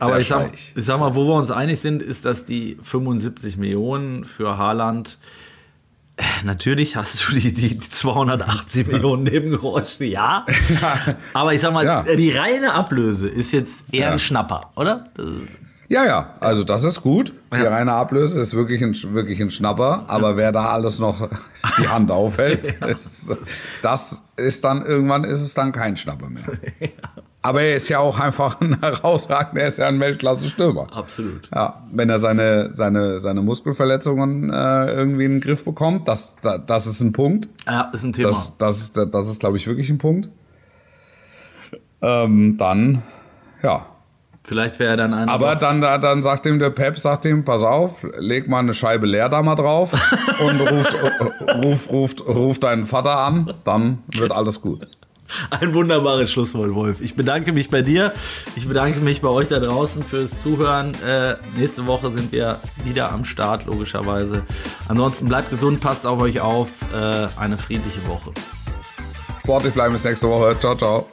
Aber ich sag, ich sag mal, wo wir uns einig sind, ist, dass die 75 Millionen für Haaland, äh, natürlich hast du die, die, die 280 [laughs] Millionen Nebengeräusche, ja. Aber ich sag mal,
Ja.
die reine Ablöse ist jetzt eher
Ja.
ein Schnapper, oder?
Ja, ja, also das ist gut. Die
Ja.
reine Ablöse ist wirklich ein, wirklich ein Schnapper, aber wer da alles noch die Hand aufhält, [laughs] ist, das ist dann, irgendwann ist es dann kein Schnapper mehr. [laughs] Aber er ist ja auch einfach ein [laughs] herausragender, er ist ja ein Weltklasse-Stürmer.
Absolut.
Ja, wenn er seine, seine, seine Muskelverletzungen äh, irgendwie in den Griff bekommt, das, das, das ist ein Punkt.
Ja, ist ein Thema.
Das, das ist, das ist glaube ich, wirklich ein Punkt. Ähm, dann, ja,
Vielleicht wäre er dann einer.
aber dann, da- dann sagt ihm der Pep, sagt ihm, pass auf, leg mal eine Scheibe Leerdammer drauf [laughs] und ruft, ruf, ruft, ruft deinen Vater an, dann wird alles gut.
Ein wunderbares Schlusswort, Wolf. Ich bedanke mich bei dir. Ich bedanke mich bei euch da draußen fürs Zuhören. Äh, nächste Woche sind wir wieder am Start, logischerweise. Ansonsten bleibt gesund, passt auf euch auf. Äh, eine friedliche Woche.
Sportlich bleiben bis nächste Woche. Ciao, ciao.